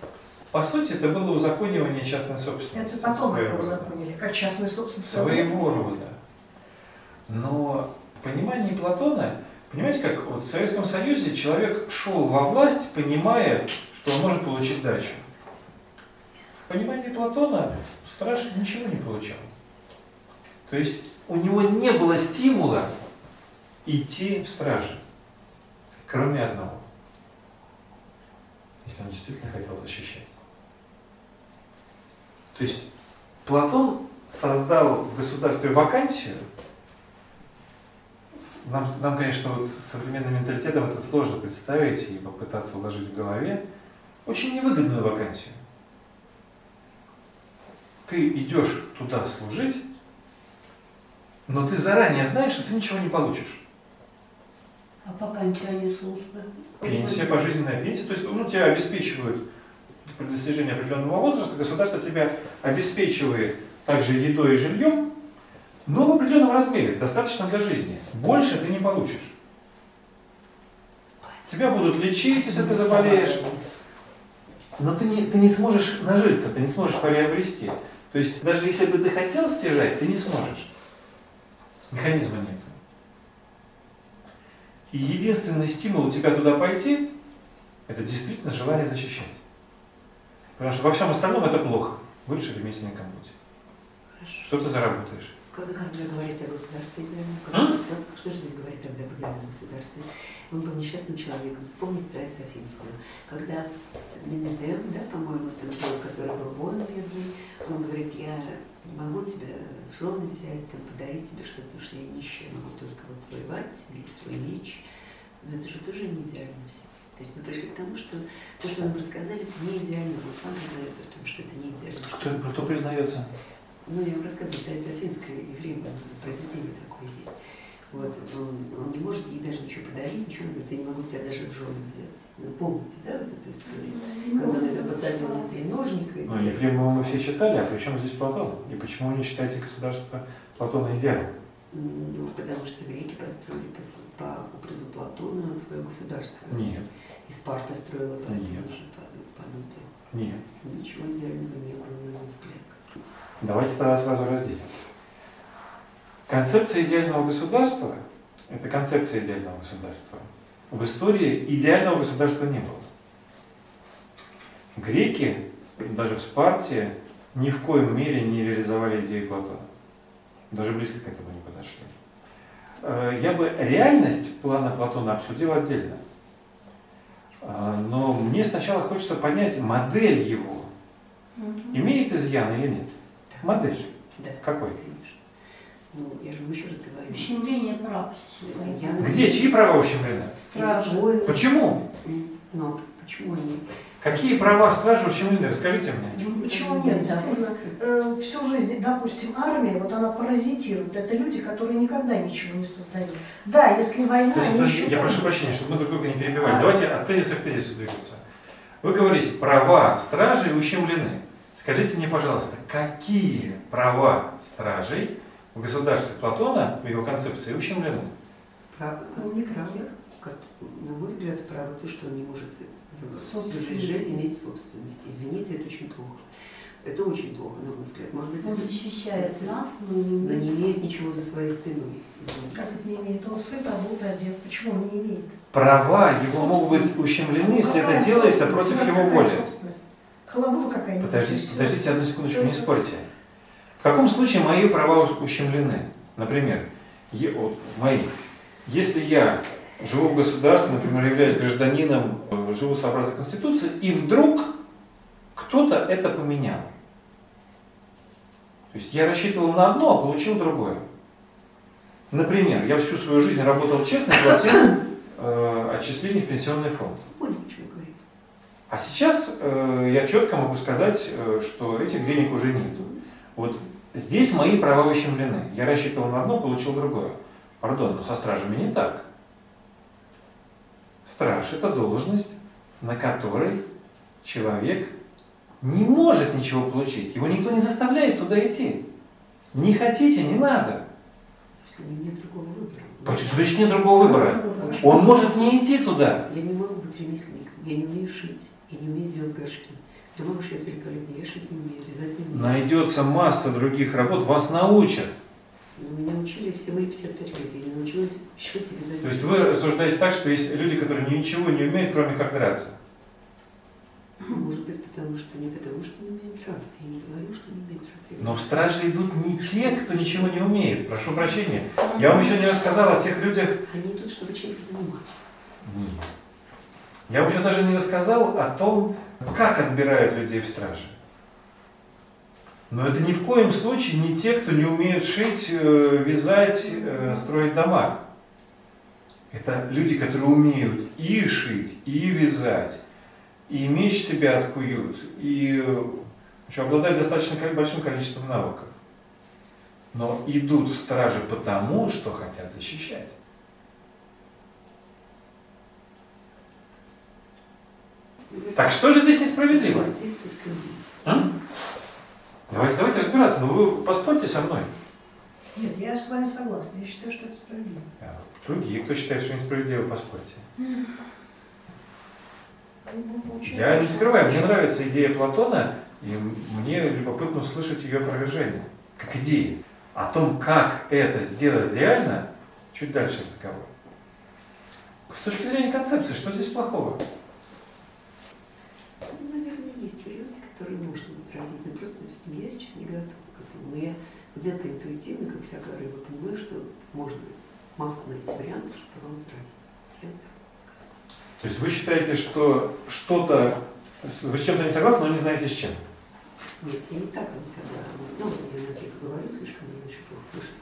По сути, это было узаконивание частной собственности. Это потом это узаконили, как частную собственность. Своего рода. Но в понимании Платона, понимаете, как вот в Советском Союзе человек шел во власть, понимая, что он может получить дачу. В понимании Платона страж ничего не получал. То есть у него не было стимула идти в стражи, кроме одного. Он действительно хотел защищать. То есть Платон создал в государстве вакансию. Нам, нам, конечно, вот с современным менталитетом это сложно представить и попытаться уложить в голове. Очень невыгодную вакансию. Ты идешь туда служить, но ты заранее знаешь, что ты ничего не получишь. А по окончанию службы? Пенсия, пожизненная пенсия. То есть ну, тебя обеспечивают при достижении определенного возраста, государство тебя обеспечивает также едой и жильем, но в определенном размере, достаточно для жизни. Больше ты не получишь. Тебя будут лечить, если ты заболеешь, но ты не, ты не сможешь нажиться, ты не сможешь приобрести. То есть даже если бы ты хотел стяжать, ты не сможешь. Механизма нет. И единственный стимул у тебя туда пойти, это действительно желание защищать. Потому что во всем остальном это плохо. Лучше ремесленником будь. Хорошо. Что ты заработаешь? Как вы когда говорите о государстве идеальном, А? что же здесь говорить тогда об идеальном государстве? Он был несчастным человеком. Вспомнить Рай Софинскую. Когда Менедем, да, по-моему, это был, который был болен бедный, он говорит, я не могу тебя в жены взять, там, подарить тебе что-то, потому что я нищая, могу только вот воевать, иметь свой меч. Но это же тоже не идеально все. То есть мы пришли к тому, что то, что нам рассказали, это не идеально. Он сам признается в том, что это не идеально. Кто, кто признается? Ну, я вам рассказываю, Тарас Афинская еврейское произведение такое есть. Вот, он, он не может ей даже ничего подарить, ничего, он говорит, я не могу тебя даже в жены взять. Ну, помните, да, вот эту историю? Когда он это посадил на треножника. и- Ну, Ефремова мы все читали, а при чем здесь Платон? И почему вы не считаете государство Платона идеальным? Ну, потому что греки построили по, по образу Платона свое государство. Нет, И Спарта строила по Нет. же по- подобию. нет. Ничего идеального не было, на мой взгляд. Давайте тогда сразу разделим. Концепция идеального государства – это концепция идеального государства. В истории идеального государства не было. Греки, даже в Спарте, ни в коем мере не реализовали идеи Платона. Даже близко к этому не подошли. Э, Я бы реальность плана Платона обсудил отдельно. Э, Но мне сначала хочется понять модель его. Имеет изъян или нет? Модель. Да. Какой? Ну, я же еще раз говорю. Ущемление прав. Я- Где? Чьи права ущемлены? Стражи. Почему? Но почему они? Какие права стражи ущемлены? Расскажите мне. Ну, Почему нет? Действительно, э, всю жизнь, допустим, армия, вот она паразитирует. Это люди, которые никогда ничего не создают. Да, если война, Подождите, они еще... я прошу прощения, чтобы мы друг друга не перебивали. Давайте от тезиса к тезису двигаться. Вы говорите, права стражей ущемлены. Скажите мне, пожалуйста, какие права стражей в государстве Платона, в его концепции, ущемлены? Право, Ну, не право, как, на мой взгляд, право то, что он не может жизнь иметь собственность. Извините, это очень плохо. Это очень плохо, на мой взгляд. Может быть, Он это- защищает нас, но не но не имеет ничего за своей спиной. Извините. Как это не имеет? Он сыт, обут, одет. Почему он не имеет? Права его могут быть ущемлены, если Какая это делается против его воли. собственность? Какая-нибудь. Подождите, подождите одну секундочку, не спорьте. В каком случае мои права ущемлены? Например, е- вот, мои. Если я живу в государстве, например, являюсь гражданином, э, живу сообразно Конституции, и вдруг кто-то это поменял. То есть я рассчитывал на одно, а получил другое. Например, я всю свою жизнь работал честно и платил э, отчисления в пенсионный фонд. А сейчас э, я четко могу сказать, э, что этих денег уже нету. Вот здесь мои права ущемлены. Я рассчитывал на одно, получил другое. Пардон, но со стражами не так. Страж – это должность, на которой человек не может ничего получить. Его никто не заставляет туда идти. Не хотите, не надо. Нет другого выбора. Почему? Значит, нет другого выбора. Он может не идти туда. Я не могу быть ремесленником, я не умею шить, я не умею делать горшки. Ты можешь я шить не умею. Найдется масса других работ, вас научат. Но меня учили все мои 55 лет, я не научилась и вязать. То есть вы рассуждаете так, что есть люди, которые ничего не умеют, кроме как драться. Может быть, потому что не потому, что не умеют драться. Я не говорю, что не умеют драться. Но в страже идут не те, кто ничего не умеет. Прошу прощения. Я вам еще не рассказал о тех людях. Они тут, чтобы чем-то заниматься. Я вам еще даже не рассказал о том, как отбирают людей в страже. Но это ни в коем случае не те, кто не умеет шить, э, вязать, э, строить дома. Это люди, которые умеют и шить, и вязать, и меч себя откуют, и общем, обладают достаточно большим количеством навыков. Но идут в стражи потому, что хотят защищать. Так что же здесь несправедливо? А? Давайте, давайте разбираться, но вы поспорьте со мной. Нет, я с вами согласна. Я считаю, что это справедливо. А Другие, кто считает, что несправедливо, поспорьте. Я не скрываю, мне нравится идея Платона, и мне любопытно услышать ее опровержение, как идеи. О том, как это сделать реально, чуть дальше разговор. С точки зрения концепции, что здесь плохого? Ну, наверное, есть варианты, которые можно возразить, но просто допустим, я сейчас не готова к этому. Но я где-то интуитивно, как всякая рыба, понимаю, что можно массу найти вариантов, чтобы вам возразить. То есть вы считаете, что что-то, вы с чем-то не согласны, но не знаете с чем? Нет, я не так вам сказала. Но снова я на тихо говорю, слишком меня очень плохо слышно.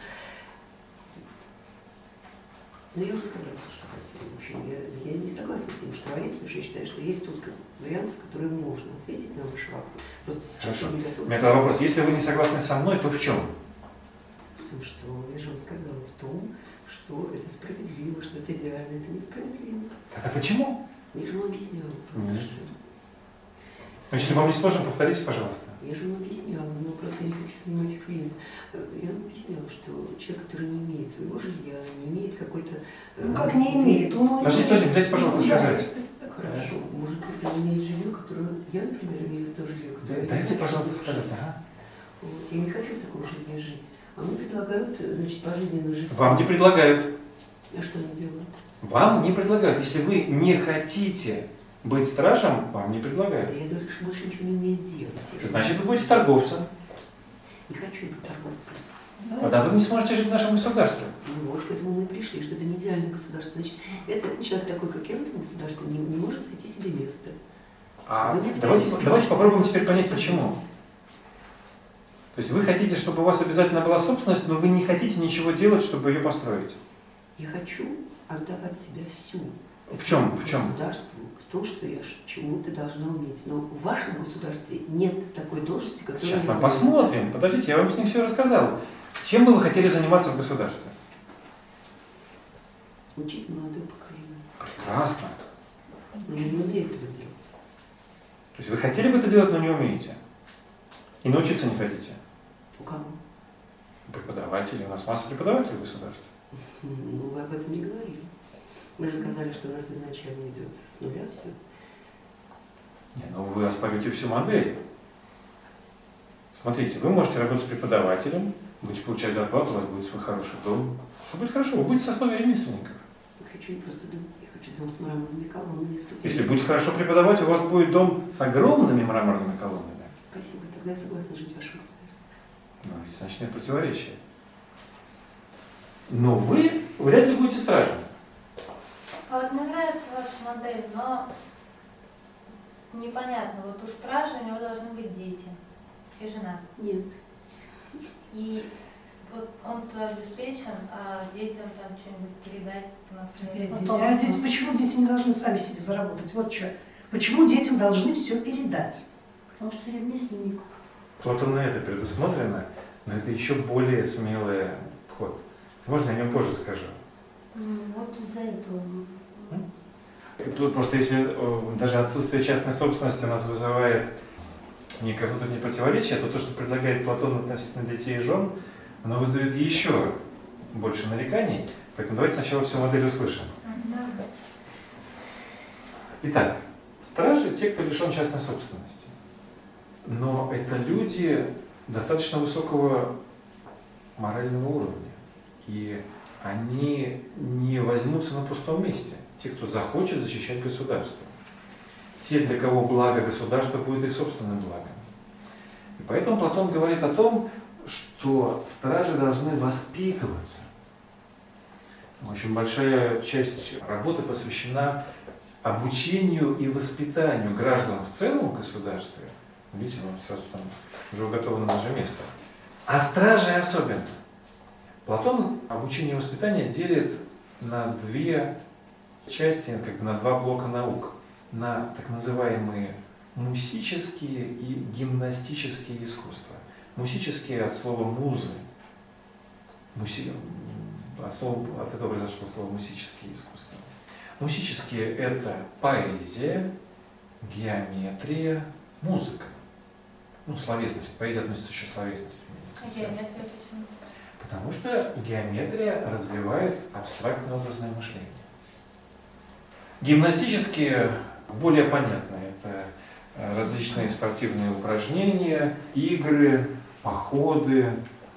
Но я уже сказала, что хотела. В общем, я, я не согласна с тем, что говорите, потому что я считаю, что есть тут как варианты, которые можно ответить на ваш вопрос. Просто сейчас Хорошо. я не У готова. меня тогда вопрос, если вы не согласны со мной, то в чем? Потому что, я же вам сказала, в том, что это справедливо, что это идеально, это несправедливо. Тогда почему? Я же вам объясняла. Нет. что- Если вам не сложно, повторите, пожалуйста. Я же вам объясняла, но просто не хочу занимать их время. Я вам объясняла, что человек, который не имеет своего жилья, не имеет какой-то... э, Ну как не имеет? Он Подождите, подождите, дайте, пожалуйста, сказать. Хорошо, может быть, он имеет жилье, которое... Я, например, имею то жилье, которое... я Дайте, пожалуйста, сказать. Ага. Вот. Я не хочу в таком жилье жить. А мне предлагают, значит, пожизненно жить. Вам не предлагают. А что они делают? Вам не предлагают. Если вы не хотите быть стражем, вам не предлагают. я что больше ничего не умею делать. Значит, вы будете торговцем. Не хочу быть торговцем. Тогда вы не сможете жить в нашем государстве. Ну вот, к этому мы и пришли, что это не идеальное государство. Значит, этот человек такой, как я в этом государстве, не, не может найти себе место. А давайте, давайте попробуем теперь понять, почему. То есть вы хотите, чтобы у вас обязательно была собственность, но вы не хотите ничего делать, чтобы ее построить. Я хочу отдавать себя всю. В чем? В чем? Государству, в том, что я чему-то должна уметь. Но в вашем государстве нет такой должности, которая... Сейчас мы посмотрим. Подождите, я вам не все рассказал. Чем бы вы хотели заниматься в государстве? Учить молодое поколение. Прекрасно. Но не умею этого делать. То есть вы хотели бы это делать, но не умеете? И научиться не хотите? У кого? Преподаватели. У нас масса преподавателей в государстве. Ну, вы об этом не говорили. Мы же сказали, что у нас изначально идет с нуля все. Не, ну вы оспариваете всю модель. Смотрите, вы можете работать с преподавателем, будете получать зарплату, у вас будет свой хороший дом. Все будет хорошо, вы будете со основе ремесленников. Я хочу не просто дом, я хочу дом с мраморными колоннами. ступенями. Если будете хорошо преподавать, у вас будет дом с огромными мраморными колоннами. Спасибо, тогда я согласна жить в вашем государстве. Ну, ведь значит нет противоречия. Но вы вряд ли будете стражем. А вот мне нравится ваша модель, но непонятно. Вот у стража у него должны быть дети и жена. Нет. И вот он-то обеспечен, а детям там что-нибудь передать по Опять наследству. дети. А дети, почему дети не должны сами себе заработать? Вот что. Почему детям должны все передать? Потому что ремесленник. Вот он на это предусмотрено, но это еще более смелый вход. Можно я о нем позже скажу. Ну, вот из-за этого. Просто если э, даже отсутствие частной собственности у нас вызывает некое внутреннее противоречие, то то, что предлагает Платон относительно детей и жен, оно вызовет еще больше нареканий. Поэтому давайте сначала всю модель услышим. Итак, стражи – те, кто лишен частной собственности. Но это люди достаточно высокого морального уровня. И они не возьмутся на пустом месте. Те, кто захочет защищать государство. Те, для кого благо государства будет их собственным благом. И поэтому Платон говорит о том, что стражи должны воспитываться. Очень большая часть работы посвящена обучению и воспитанию граждан в целом в государстве. Видите, вот сразу там уже уготовано наше место. А стражи особенно. Платон обучение и воспитание делит на две части, как бы на два блока наук. На так называемые мусические и гимнастические искусства. Мусические от слова музы. Муси... От, слова, от этого произошло слово мусические искусства. Мусические – это поэзия, геометрия, музыка. Ну, словесность. Поэзия относится еще к словесности. А геометрия почему? Потому что геометрия развивает абстрактное образное мышление. Гимнастические более понятны. Это э, различные спортивные упражнения, игры, походы,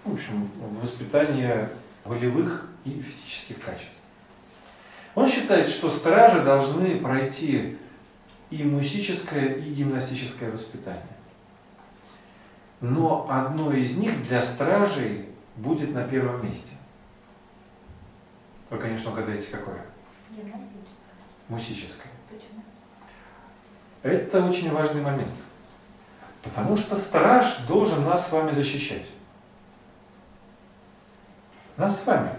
в общем, воспитание волевых и физических качеств. Он считает, что стражи должны пройти и мусическое, и гимнастическое воспитание. Но одно из них для стражей будет на первом месте. Вы, конечно, угадаете, какое? Гимнастическая. Мусическое. Это очень важный момент. Потому что страж должен нас с вами защищать. Нас с вами.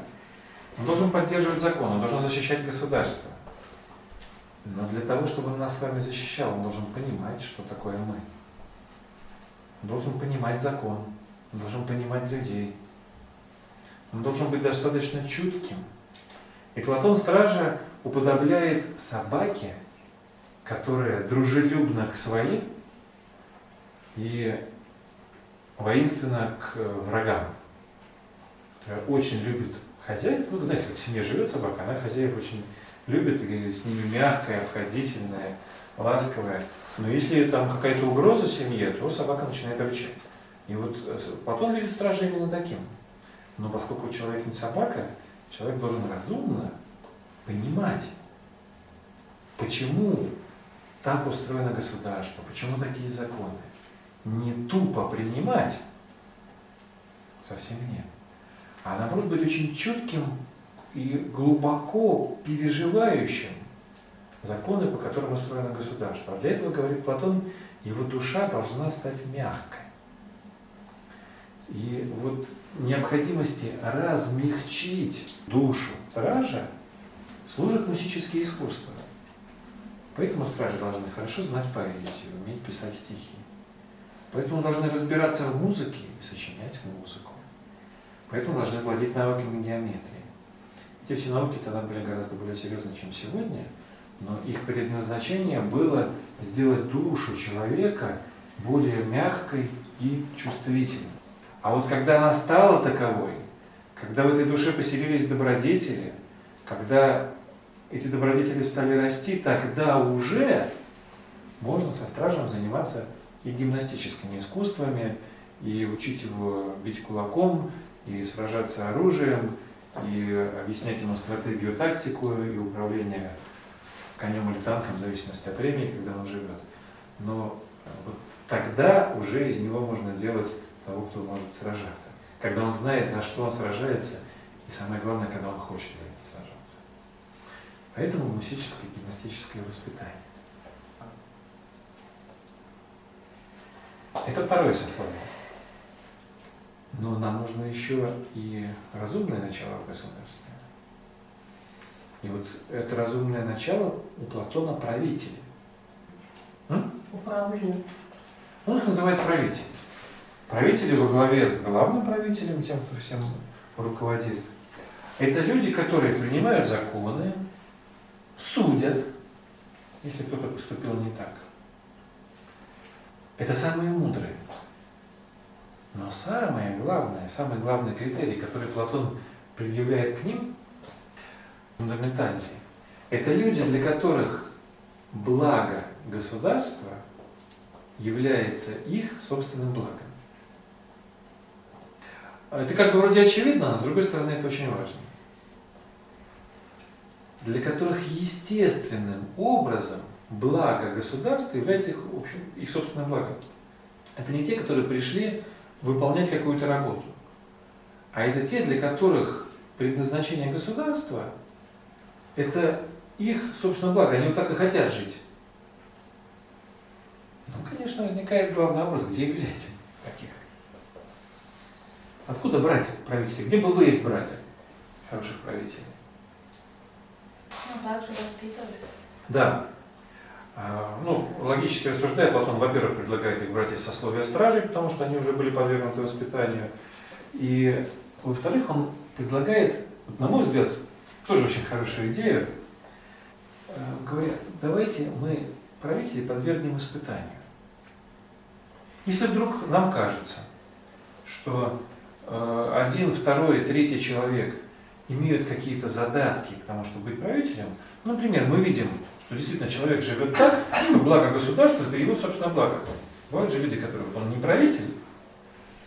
Он должен поддерживать закон, он должен защищать государство. Но для того, чтобы он нас с вами защищал, он должен понимать, что такое мы. Он должен понимать закон, он должен понимать людей. Он должен быть достаточно чутким. И Платон Стража уподобляет собаке, которая дружелюбна к своим и воинственно к врагам. Которая очень любит хозяев. Ну, знаете, как в семье живет собака, она хозяев очень любит, и с ними мягкая, обходительная, ласковая. Но если там какая-то угроза семье, то собака начинает рычать. И вот Платон видит стража именно таким. Но поскольку человек не собака, человек должен разумно понимать, почему так устроено государство, почему такие законы. Не тупо принимать, совсем нет. А наоборот быть очень чутким и глубоко переживающим законы, по которым устроено государство. А для этого, говорит Платон, его душа должна стать мягкой. И вот необходимости размягчить душу стража служат музические искусства. Поэтому стражи должны хорошо знать поэзию, уметь писать стихи. Поэтому должны разбираться в музыке и сочинять музыку. Поэтому должны владеть навыками геометрии. Эти все науки тогда были гораздо более серьезны, чем сегодня, но их предназначение было сделать душу человека более мягкой и чувствительной. А вот когда она стала таковой, когда в этой душе поселились добродетели, когда эти добродетели стали расти, тогда уже можно со стражем заниматься и гимнастическими искусствами, и учить его бить кулаком, и сражаться оружием, и объяснять ему стратегию, тактику и управление конем или танком, в зависимости от времени, когда он живет. Но вот тогда уже из него можно делать того, кто может сражаться. Когда он знает, за что он сражается, и самое главное, когда он хочет это. Поэтому мусическое гимнастическое воспитание. Это второе сословие. Но нам нужно еще и разумное начало в государстве. И вот это разумное начало у Платона правители. Управленец. Он их называет правители. Правители во главе с главным правителем, тем, кто всем руководит. Это люди, которые принимают законы, судят, если кто-то поступил не так. Это самые мудрые. Но самое главное, самый главный критерий, который Платон предъявляет к ним, фундаментальный, это люди, для которых благо государства является их собственным благом. Это как бы вроде очевидно, но с другой стороны это очень важно. Для которых естественным образом благо государства является их, в общем, их собственным благом. Это не те, которые пришли выполнять какую-то работу, а это те, для которых предназначение государства – это их собственное благо, они вот так и хотят жить. Ну, конечно, возникает главный вопрос, где их взять, таких? Откуда брать правителей? Где бы вы их брали, хороших правителей? Да. А, Ну, логически рассуждая, Платон, во-первых, предлагает их брать из сословия стражей, потому что они уже были подвергнуты воспитанию. И, во-вторых, он предлагает, на мой взгляд, тоже очень хорошую идею, э, говорит, давайте мы правителей подвергнем испытанию. Если вдруг нам кажется, что э, один, второй, третий человек имеют какие-то задатки к тому, чтобы быть правителем, ну, например, мы видим, что действительно человек живет так, что благо государства – это его собственное благо. Бывают же люди, которые, он не правитель,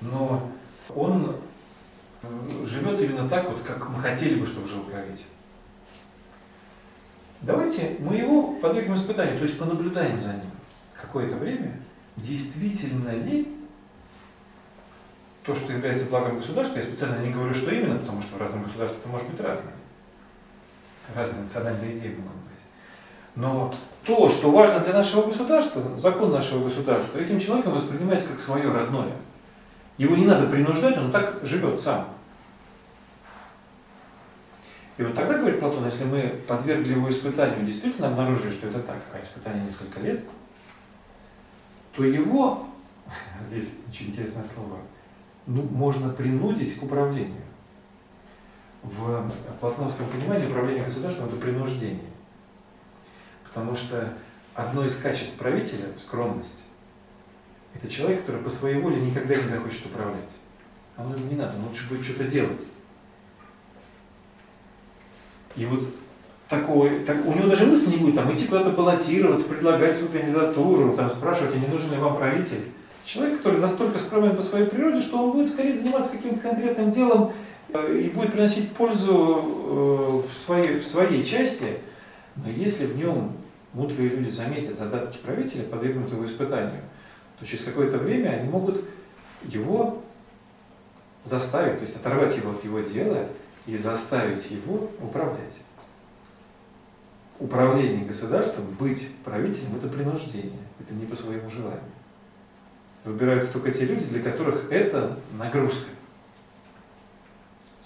но он э, живет именно так, вот, как мы хотели бы, чтобы жил правитель. Давайте мы его подвергнем испытанию, то есть понаблюдаем за ним какое-то время, действительно ли то, что является благом государства, я специально не говорю, что именно, потому что в разных государствах это может быть разное. Разные национальные идеи могут быть. Но то, что важно для нашего государства, закон нашего государства, этим человеком воспринимается как свое родное. Его не надо принуждать, он так живет сам. И вот тогда, говорит Платон, если мы подвергли его испытанию, действительно обнаружили, что это так, а испытание несколько лет, то его, здесь очень интересное слово, ну, можно принудить к управлению. В платоновском понимании управление государством – это принуждение. Потому что одно из качеств правителя – скромность. Это человек, который по своей воле никогда не захочет управлять. Оно ему не надо, он лучше будет что-то делать. И вот такой, так, у него даже мысли не будет там идти куда-то баллотироваться, предлагать свою кандидатуру, там, спрашивать, а не нужен ли вам правитель. Человек, который настолько скромен по своей природе, что он будет скорее заниматься каким-то конкретным делом э, и будет приносить пользу э, в своей, в своей части, но если в нем мудрые люди заметят задатки правителя, подвергнут его испытанию, то через какое-то время они могут его заставить, то есть оторвать его от его дела и заставить его управлять. Управление государством, быть правителем – это принуждение, это не по своему желанию. Выбираются только те люди, для которых это нагрузка.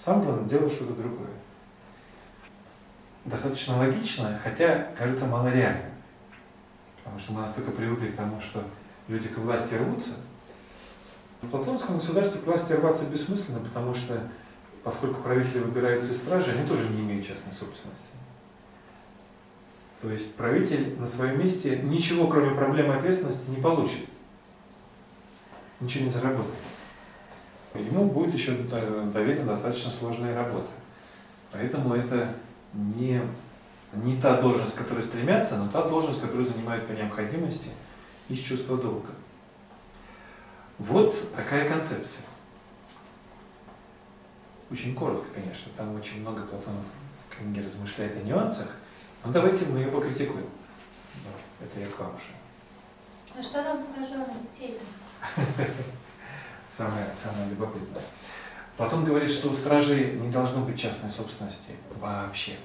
Сам он делал что-то другое. Достаточно логично, хотя кажется малореально. Потому что мы настолько привыкли к тому, что люди к власти рвутся. В платоновском государстве к власти рваться бессмысленно, потому что поскольку правители выбираются из стражи, они тоже не имеют частной собственности. То есть правитель на своем месте ничего, кроме проблемы ответственности, не получит. Ничего не заработает. Ему будет еще доверена достаточно сложная работа. Поэтому это не, не та должность, к которой стремятся, но та должность, которую занимают по необходимости из чувства долга. Вот такая концепция. Очень коротко, конечно, там очень много Платонов в книге размышляет о нюансах, но давайте мы ее покритикуем. Это я к вам уже. А что там про жены детей-то? Самое, самое любопытное. Платон говорит, что у стражей не должно быть частной собственности вообще.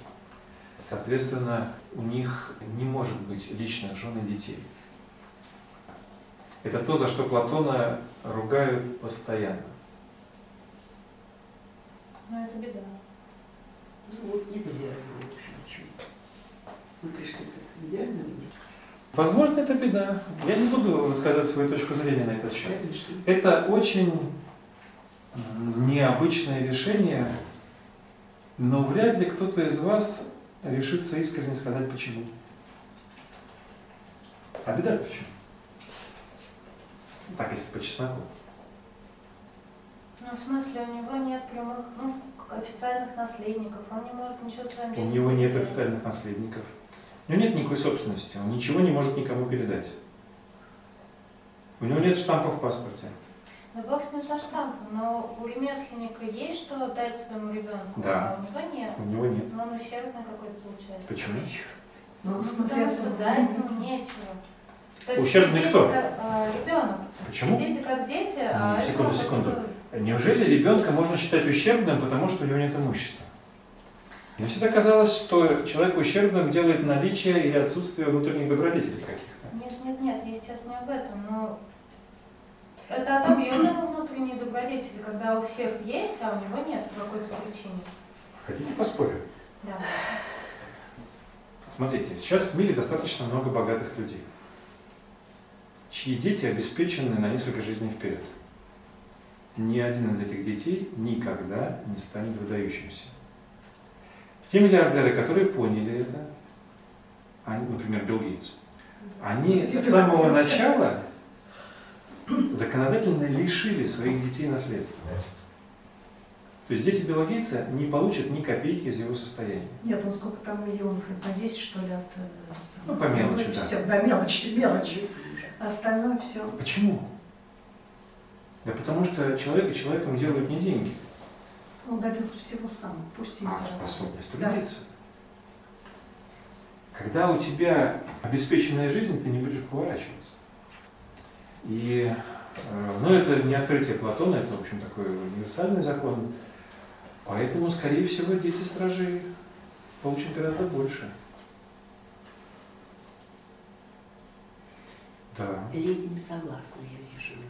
Соответственно, у них не может быть личных жен и детей. Это то, за что Платона ругают постоянно. Ну, это беда. Ну вот нет идеального, в общем, ничего. Мы пришли к идеальному. Возможно, это беда. Я не буду высказывать свою точку зрения на этот счет. Это очень необычное решение, но вряд ли кто-то из вас решится искренне сказать почему. А беда почему? Так, если по чесноку. Ну, в смысле, у него нет прямых, ну, официальных наследников, он не может ничего своим У детям него нет официальных наследников. У него нет никакой собственности, он ничего не может никому передать. У него нет штампа в паспорте. Да бог с ним со штампом, но у ремесленника есть что отдать своему ребенку, Да. а у него нет. У него нет. Но он ущербный какой-то получается. Почему? Ну, Ну, смотря потому что дать ему нечего. То есть Ущербный все кто? дети как, а, ребенок. Почему? Все дети как дети, а секунду, секунду. как- Неужели ребенка можно считать ущербным, потому что у него нет имущества? Мне всегда казалось, что человек ущербным делает наличие или отсутствие внутренних добродетелей каких-то. Нет, нет, нет, я сейчас не об этом, но это отобьем ему внутренние добродетели, когда у всех есть, а у него нет по какой-то причине. Хотите поспорю? Да. Смотрите, сейчас в мире достаточно много богатых людей, чьи дети обеспечены на несколько жизней вперед. Ни один из этих детей никогда не станет выдающимся. Те миллиардеры, которые поняли это, они, например, Билл Гейтс, они с самого начала законодательно лишили своих детей наследства. То есть дети Билла Гейтса не получат ни копейки из его состояния. Нет, он сколько там миллионов, по 10 что ли от... э, Ну, по мелочи, да. Все, да, мелочи, мелочи. Остальное все. Почему? Да потому что человека человеком делают не деньги, Он добился всего сам. Пусть а способность Да. трудиться. Когда у тебя обеспеченная жизнь, ты не будешь поворачиваться. И, э, ну, это не открытие Платона, это, в общем, такой универсальный закон. Поэтому, скорее всего, дети стражей получат гораздо больше. Да, Леди не согласна, я вижу.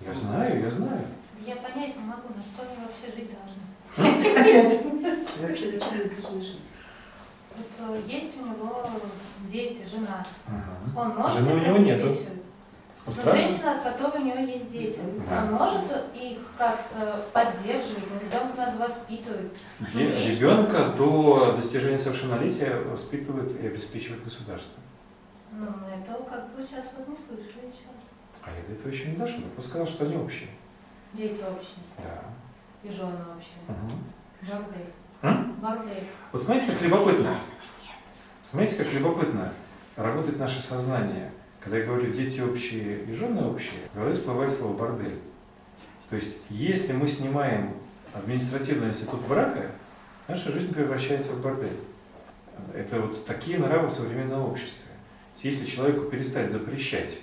да. я знаю, я знаю. Я понять не могу, на что они вообще жить должны. Опять. Вообще, зачем они должны жить? Вот э, есть у него дети, жена. Ага. Он может Жены у него нету. Но стражей? женщина, от которой у нее есть дети, Да. он может их как-то поддерживать, но ребенка надо воспитывать. Ну, Ребенка до достижения совершеннолетия воспитывает и обеспечивает государство. Ну, этого как бы сейчас вот не слышали еще. А я до этого еще не дошел. Я просто сказал, что они общие. Дети общие Да. И жены. М? Бордель. Вот смотрите, как любопытно. Смотрите, как любопытно работает наше сознание. Когда я говорю дети общие и жены общие, в голове всплывает слово бордель. То есть, если мы снимаем административный институт брака, наша жизнь превращается в бордель. Это вот такие нравы в современном обществе. Если человеку перестать запрещать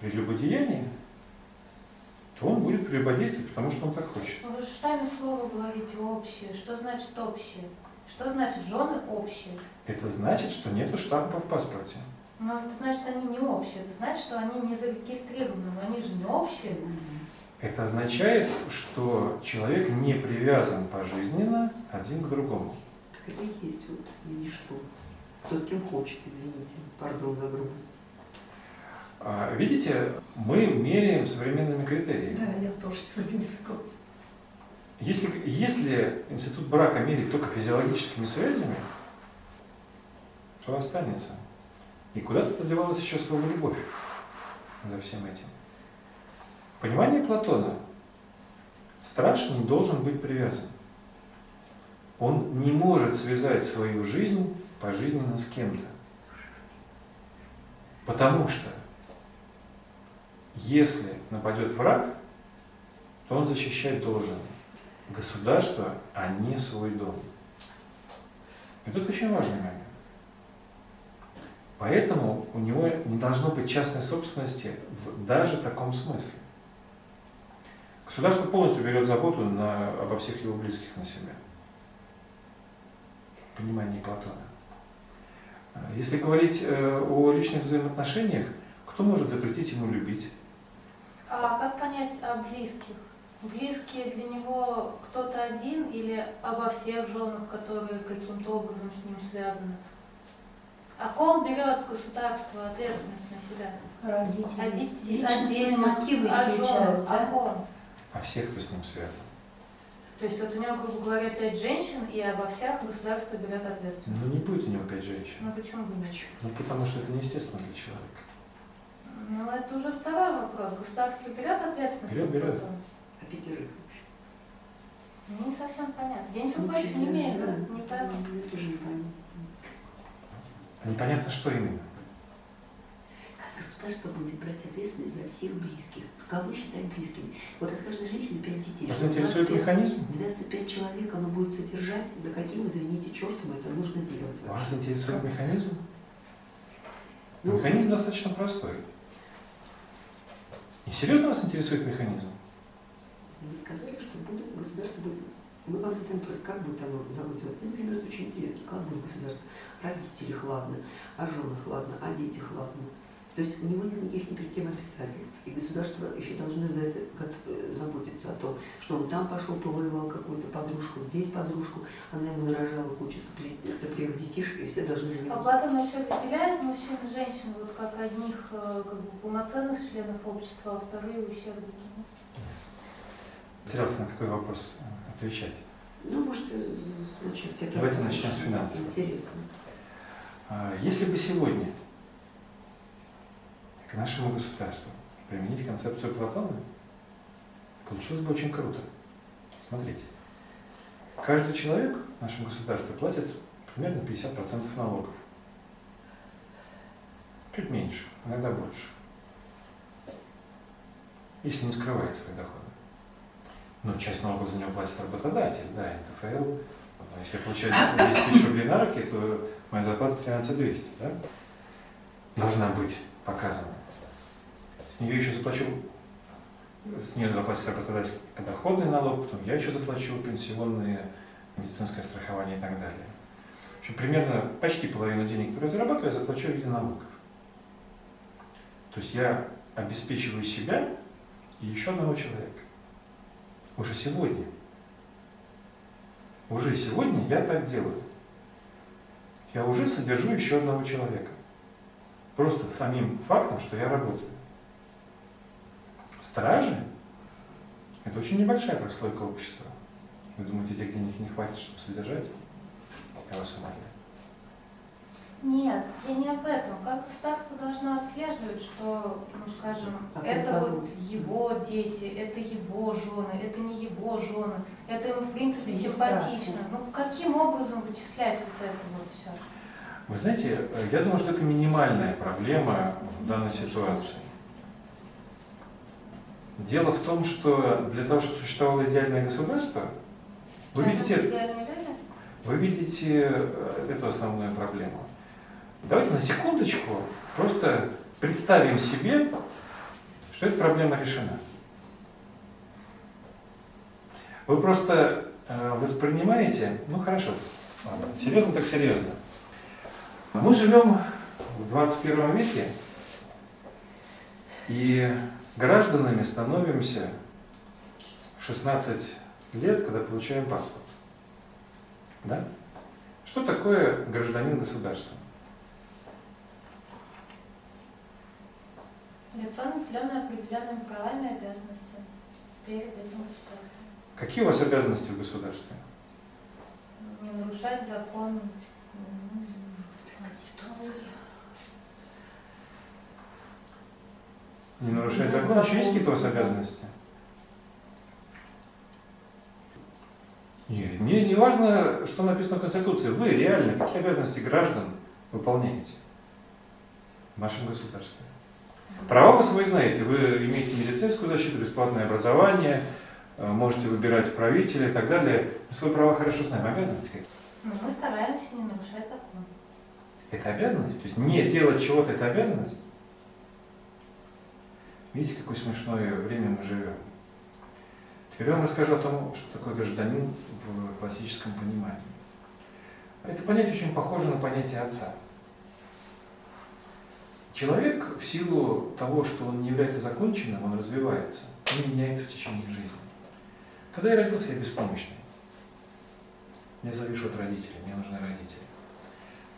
прелюбодеяние, то он будет прелюбодействовать, потому что он так хочет. Ну, Вы же сами слово говорите общие. Что значит общие? Что значит жены общие? Это значит, что нету штампа в паспорте. Но это значит, они не общие. Это значит, что они не зарегистрированы, но они же не общие. Это означает, что человек не привязан пожизненно один к другому. Так это и есть вот и ничто. Кто с кем хочет, извините, пардон за грубость. А, Видите, мы меряем современными критериями. Да, я тоже с этим не согласна. Если, если институт брака мерить только физиологическими связями, что останется? И куда-то задевалась еще слово «любовь» за всем этим. Понимание Платона. Страж не должен быть привязан. Он не может связать свою жизнь пожизненно с кем-то. Потому что если нападет враг, то он защищать должен государство, а не свой дом. И тут очень важный момент. Поэтому у него не должно быть частной собственности в даже таком смысле. Государство полностью берет заботу на, обо всех его близких на себя. В понимании Платона. Если говорить э, о личных взаимоотношениях, кто может запретить ему любить? А как понять о близких? Близкие для него кто-то один или обо всех женах, которые каким-то образом с ним связаны? О ком берет государство ответственность на себя? Родители. О детей, Личные о мотивы о женах, да? о ком? А всех, кто с ним связан. То есть вот у него, грубо говоря, пять женщин, и обо всех государство берет ответственность. Ну не будет у него пять женщин. Ну почему бы нет? Ну потому что это неестественно для человека. Ну это уже второй вопрос. Государство берет ответственность? Берет, берет. А пятерых? Ну, не совсем понятно. Я ничего Ну, против не имею, да. не пойму. Я тоже не пойму. Непонятно, что именно. Как государство будет брать ответственность за всех близких? Кого считать близкими? Вот от каждой женщины пять детей. Вас интересует 25 механизм? 25 человек оно будет содержать, за каким, извините, чертом это нужно делать Вас интересует механизм? Ну, Механизм достаточно простой. И серьезно вас интересует механизм? Вы сказали, что будет, государство. Мы вам задаем вопрос, как будет оно заботиться? Вот, например, очень интересно, как будет государство? О родителях, ладно, о женах, ладно, о детях, ладно. То есть у него нет никаких ни перед кем обязательств. И государство еще должно за это гот- э, заботиться о том, что он там пошел, повоевал какую-то подружку, здесь подружку, она ему нарожала кучу сопли- сопливых детишек, и все должны А. Платон вообще разделяет мужчин и женщин вот как одних э, как бы, полноценных членов общества, а вторые ущербники. Терялся на какой вопрос э, отвечать. Ну, можете начать. Давайте начнем с финансов. Интересно. А, Если бы сегодня к нашему государству применить концепцию Платона, получилось бы очень круто. Смотрите, каждый человек в нашем государстве платит примерно 50% налогов. Чуть меньше, иногда больше. Если не скрывает свои доходы. Но часть налогов за него платит работодатель, да, НДФЛ. А Если я получаю 10 тысяч рублей на руки, то моя зарплата 13 200, да? Должна быть показана. С нее еще заплачу, с нее заплатит работодатель доходный налог, потом я еще заплачу пенсионные, медицинское страхование и так далее. В общем, примерно почти половину денег, которые я зарабатываю, я заплачу в виде налогов. То есть я обеспечиваю себя и еще одного человека. Уже сегодня. Уже сегодня я так делаю. Я уже содержу еще одного человека. Просто самим фактом, что я работаю. Стражи – это очень небольшая прослойка общества. Вы думаете, этих денег не хватит, чтобы содержать? Я вас умоляю. Нет, я не об этом. Как государство должно отслеживать, что, ну скажем, А как это вот его дети, это его жены, это не его жены, это ему в принципе симпатично. Ну каким образом вычислять вот это вот все? Вы знаете, э, я думаю, что это минимальная проблема в данной ситуации. Дело в том, что для того, чтобы существовало идеальное государство, вы видите, идеальные люди? вы видите э, эту основную проблему. Давайте на секундочку просто представим себе, что эта проблема решена. Вы просто э, воспринимаете, ну хорошо, ладно, серьезно так серьезно. Мы живем в 21 веке, и гражданами становимся в 16 лет, когда получаем паспорт. Да? Что такое гражданин государства? Лицо, наделенное определенными правами и обязанностями перед этим государством. Какие у вас обязанности в государстве? Не нарушать закон. Конституцию. Не нарушать Да, закон, еще есть закон. какие-то у вас обязанности? Нет, мне не важно, что написано в Конституции. Вы реально какие обязанности граждан выполняете в нашем государстве? Права вы свои знаете. Вы имеете медицинскую защиту, бесплатное образование, э, можете выбирать правителя и так далее. Мы свои права хорошо знаем. Обязанности какие? Но мы стараемся не нарушать закон. Это обязанность? То есть не делать чего-то – это обязанность? Видите, какое смешное время мы живем. Теперь я вам расскажу о том, что такое гражданин в классическом понимании. Это понятие очень похоже на понятие отца. Человек в силу того, что он не является законченным, он развивается, он меняется в течение жизни. Когда я родился, я беспомощный. Я завишу от родителей, мне нужны родители.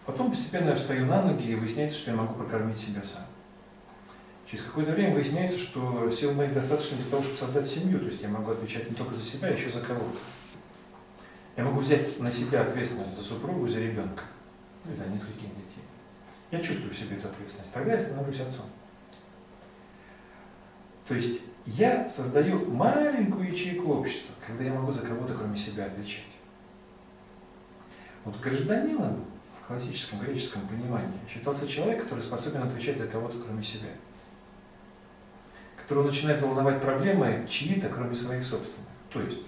Потом постепенно я встаю на ноги и выясняется, что я могу прокормить себя сам. Через какое-то время выясняется, что сил моих достаточно для того, чтобы создать семью. То есть я могу отвечать не только за себя, а еще за кого-то. Я могу взять на себя ответственность за супругу за ребенка. И за нескольких детей. Я чувствую в себе эту ответственность. Тогда я становлюсь отцом. То есть я создаю маленькую ячейку общества, когда я могу за кого-то кроме себя отвечать. Вот гражданином в классическом греческом понимании считался человек, который способен отвечать за кого-то кроме себя. Которого начинает волновать проблемы чьи-то, кроме своих собственных. То есть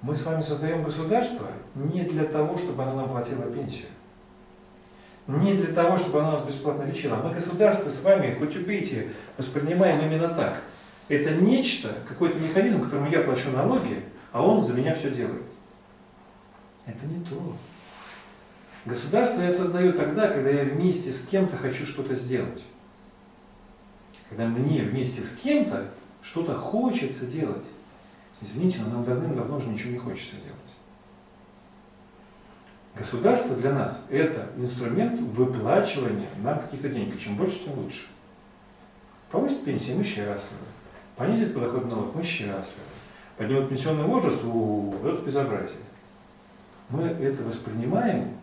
мы с вами создаем государство не для того, чтобы оно нам платило пенсию. Не для того, чтобы оно нас бесплатно лечило. Мы государство с вами, хоть убейте, воспринимаем именно так. Это нечто, какой-то механизм, которому я плачу налоги, а он за меня все делает. Это не то. Государство я создаю тогда, когда я вместе с кем-то хочу что-то сделать. Когда мне вместе с кем-то что-то хочется делать. Извините, но нам давным-давно уже ничего не хочется делать. Государство для нас – это инструмент выплачивания нам каких-то денег. Чем больше, тем лучше. Повысит пенсии, мы счастливы. Понизит подоходный налог, мы счастливы. Поднимут пенсионный возраст, у, это безобразие. Мы это воспринимаем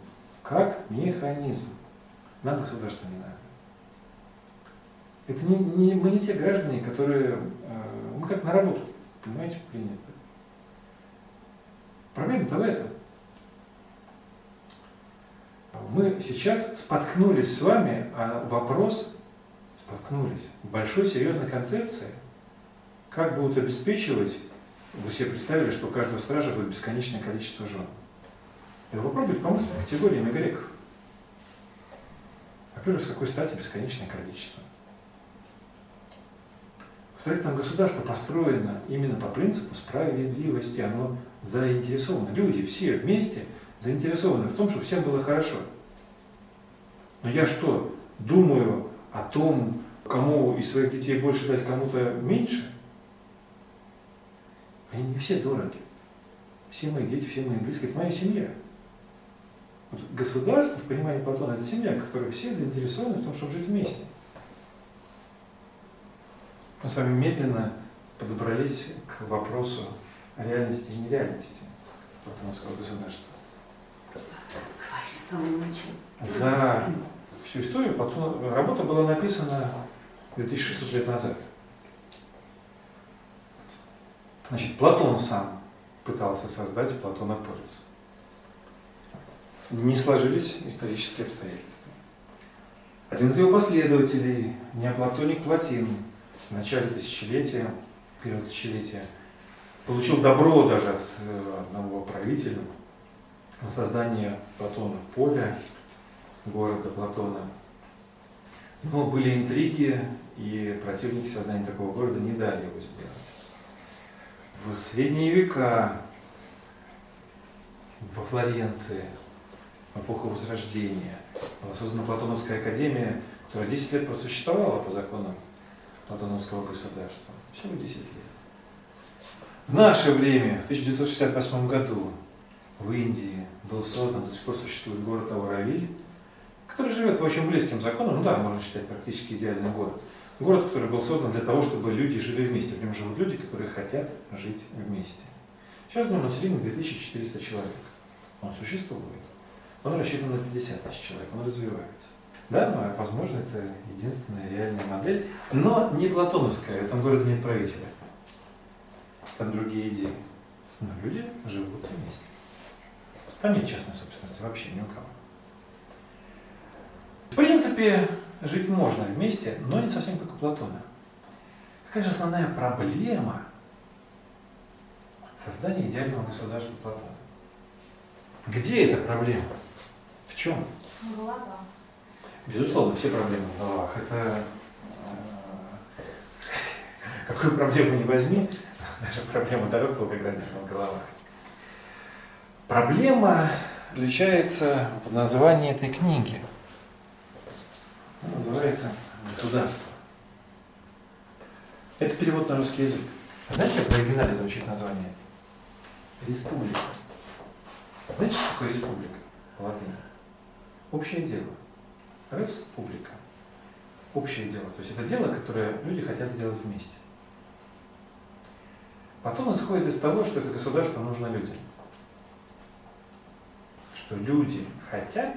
как механизм. Нам государство не надо. Это не, не, мы не те граждане, которые, э, мы как на работу, понимаете, приняты. Проблема-то в этом. Мы сейчас споткнулись с вами, а вопрос, споткнулись, большой серьезной концепции, как будут обеспечивать, вы себе представили, что у каждого стража будет бесконечное количество жен. И попробуйте помыслить категориями греков. Во-первых, с какой стати бесконечное количество? Во-вторых, там государство построено именно по принципу справедливости, оно заинтересовано. Люди все вместе заинтересованы в том, чтобы всем было хорошо. Но я что, думаю о том, кому из своих детей больше дать, кому-то меньше? Они не все дороги. Все мои дети, все мои близкие, это моя семья. Вот государство, в понимании Платона, это семья, которая все заинтересованы в том, чтобы жить вместе. Мы с вами медленно подобрались к вопросу реальности и нереальности платоновского государства. За всю историю Платон, работа была написана 2600 лет назад. Значит, Платон сам пытался создать Платонополис. Не сложились исторические обстоятельства. Один из его последователей, неоплатоник Платин, в начале тысячелетия, первого тысячелетия, получил добро даже от э, одного правителя на создание Платона поля, города Платона. Но были интриги, и противники создания такого города не дали его сделать. В средние века во Флоренции, в эпоху Возрождения, Была создана Платоновская академия, которая 10 лет просуществовала по законам Платоновского государства. Всего 10 лет. В наше время, в 1968 году, в Индии был создан, до сих пор существует город Ауравиль, который живет по очень близким законам, ну да, можно считать практически идеальный город. Город, который был создан для того, чтобы люди жили вместе. В нем живут люди, которые хотят жить вместе. Сейчас в нем население 2400 человек. Он существует. Он рассчитан на 50 тысяч человек, он развивается. Да, но, возможно, это единственная реальная модель, но не платоновская, в этом городе нет правителя. Там другие идеи. Но люди живут вместе. Там нет частной собственности вообще ни у кого. В принципе, жить можно вместе, но не совсем как у Платона. Какая же основная проблема создания идеального государства Платона? Где эта проблема? В чем? Голова. Безусловно, все проблемы в головах. Это э, какую проблему не возьми, даже проблема дорог в Волгограде в головах. Проблема заключается в названии этой книги. Она называется «Государство». Это перевод на русский язык. Знаете, как в оригинале звучит название? Республика. Знаете, что такое республика по латыни? Общее дело. Республика. Общее дело. То есть это дело, которое люди хотят сделать вместе. Потом исходит из того, что это государство нужно людям. Что люди хотят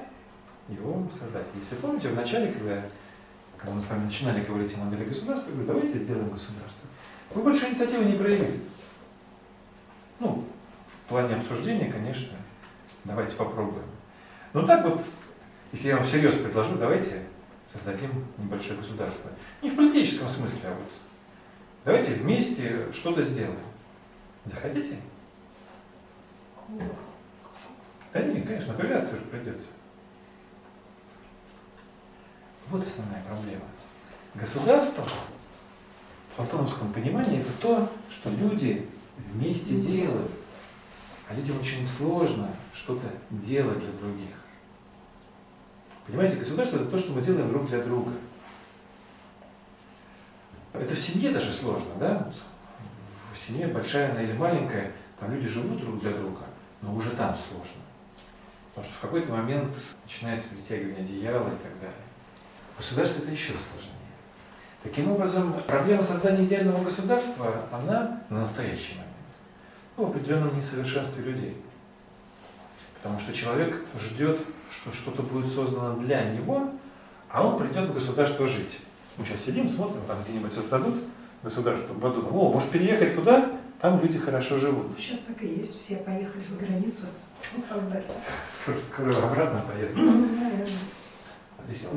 его создать. Если помните, в начале, когда, когда мы с вами начинали говорить о модели государства, я говорю, давайте сделаем государство. Вы больше инициативы не проявили. Ну, в плане обсуждения, конечно, давайте попробуем. Но так вот, если я вам всерьез предложу, давайте создадим небольшое государство. Не в политическом смысле, а вот давайте вместе что-то сделаем. Захотите? Да нет, конечно, напрягаться же придется. Вот основная проблема. Государство в платоновском понимании это то, что люди вместе делают. А людям очень сложно что-то делать для других. Понимаете, государство это то, что мы делаем друг для друга. Это в семье даже сложно, да? В семье, большая она или маленькая, там люди живут друг для друга, но уже там сложно. Потому что в какой-то момент начинается притягивание одеяла и так далее. В государстве это еще сложнее. Таким образом, проблема создания идеального государства, она на настоящий момент в определенном несовершенстве людей. Потому что человек ждет, что что-то будет создано для него, а он придет в государство жить. Мы сейчас сидим, смотрим, там где-нибудь создадут государство, подумаем, о, может переехать туда, там люди хорошо живут. Сейчас так и есть, все поехали за границу, создали. Скоро, скоро обратно поедут.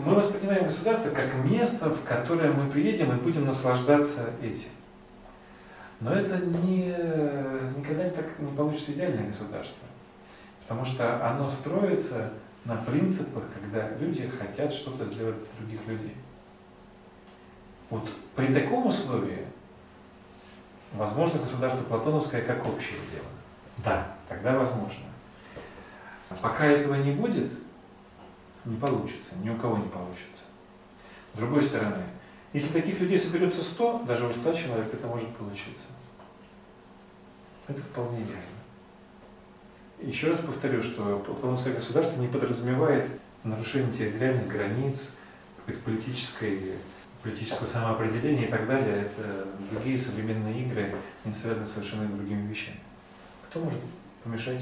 Мы воспринимаем государство как место, в которое мы приедем и будем наслаждаться этим. Но это не, никогда так не получится идеальное государство. Потому что оно строится на принципах, когда люди хотят что-то сделать для других людей. Вот при таком условии возможно государство платоновское как общее дело. Да, тогда возможно. Пока этого не будет, не получится, ни у кого не получится. С другой стороны, если таких людей соберется 100, даже у 100 человек это может получиться. Это вполне реально. Еще раз повторю, что платоновское государство не подразумевает нарушение территориальных границ, политической, политического самоопределения и так далее. Это другие современные игры, они связаны с совершенно другими вещами. Кто может помешать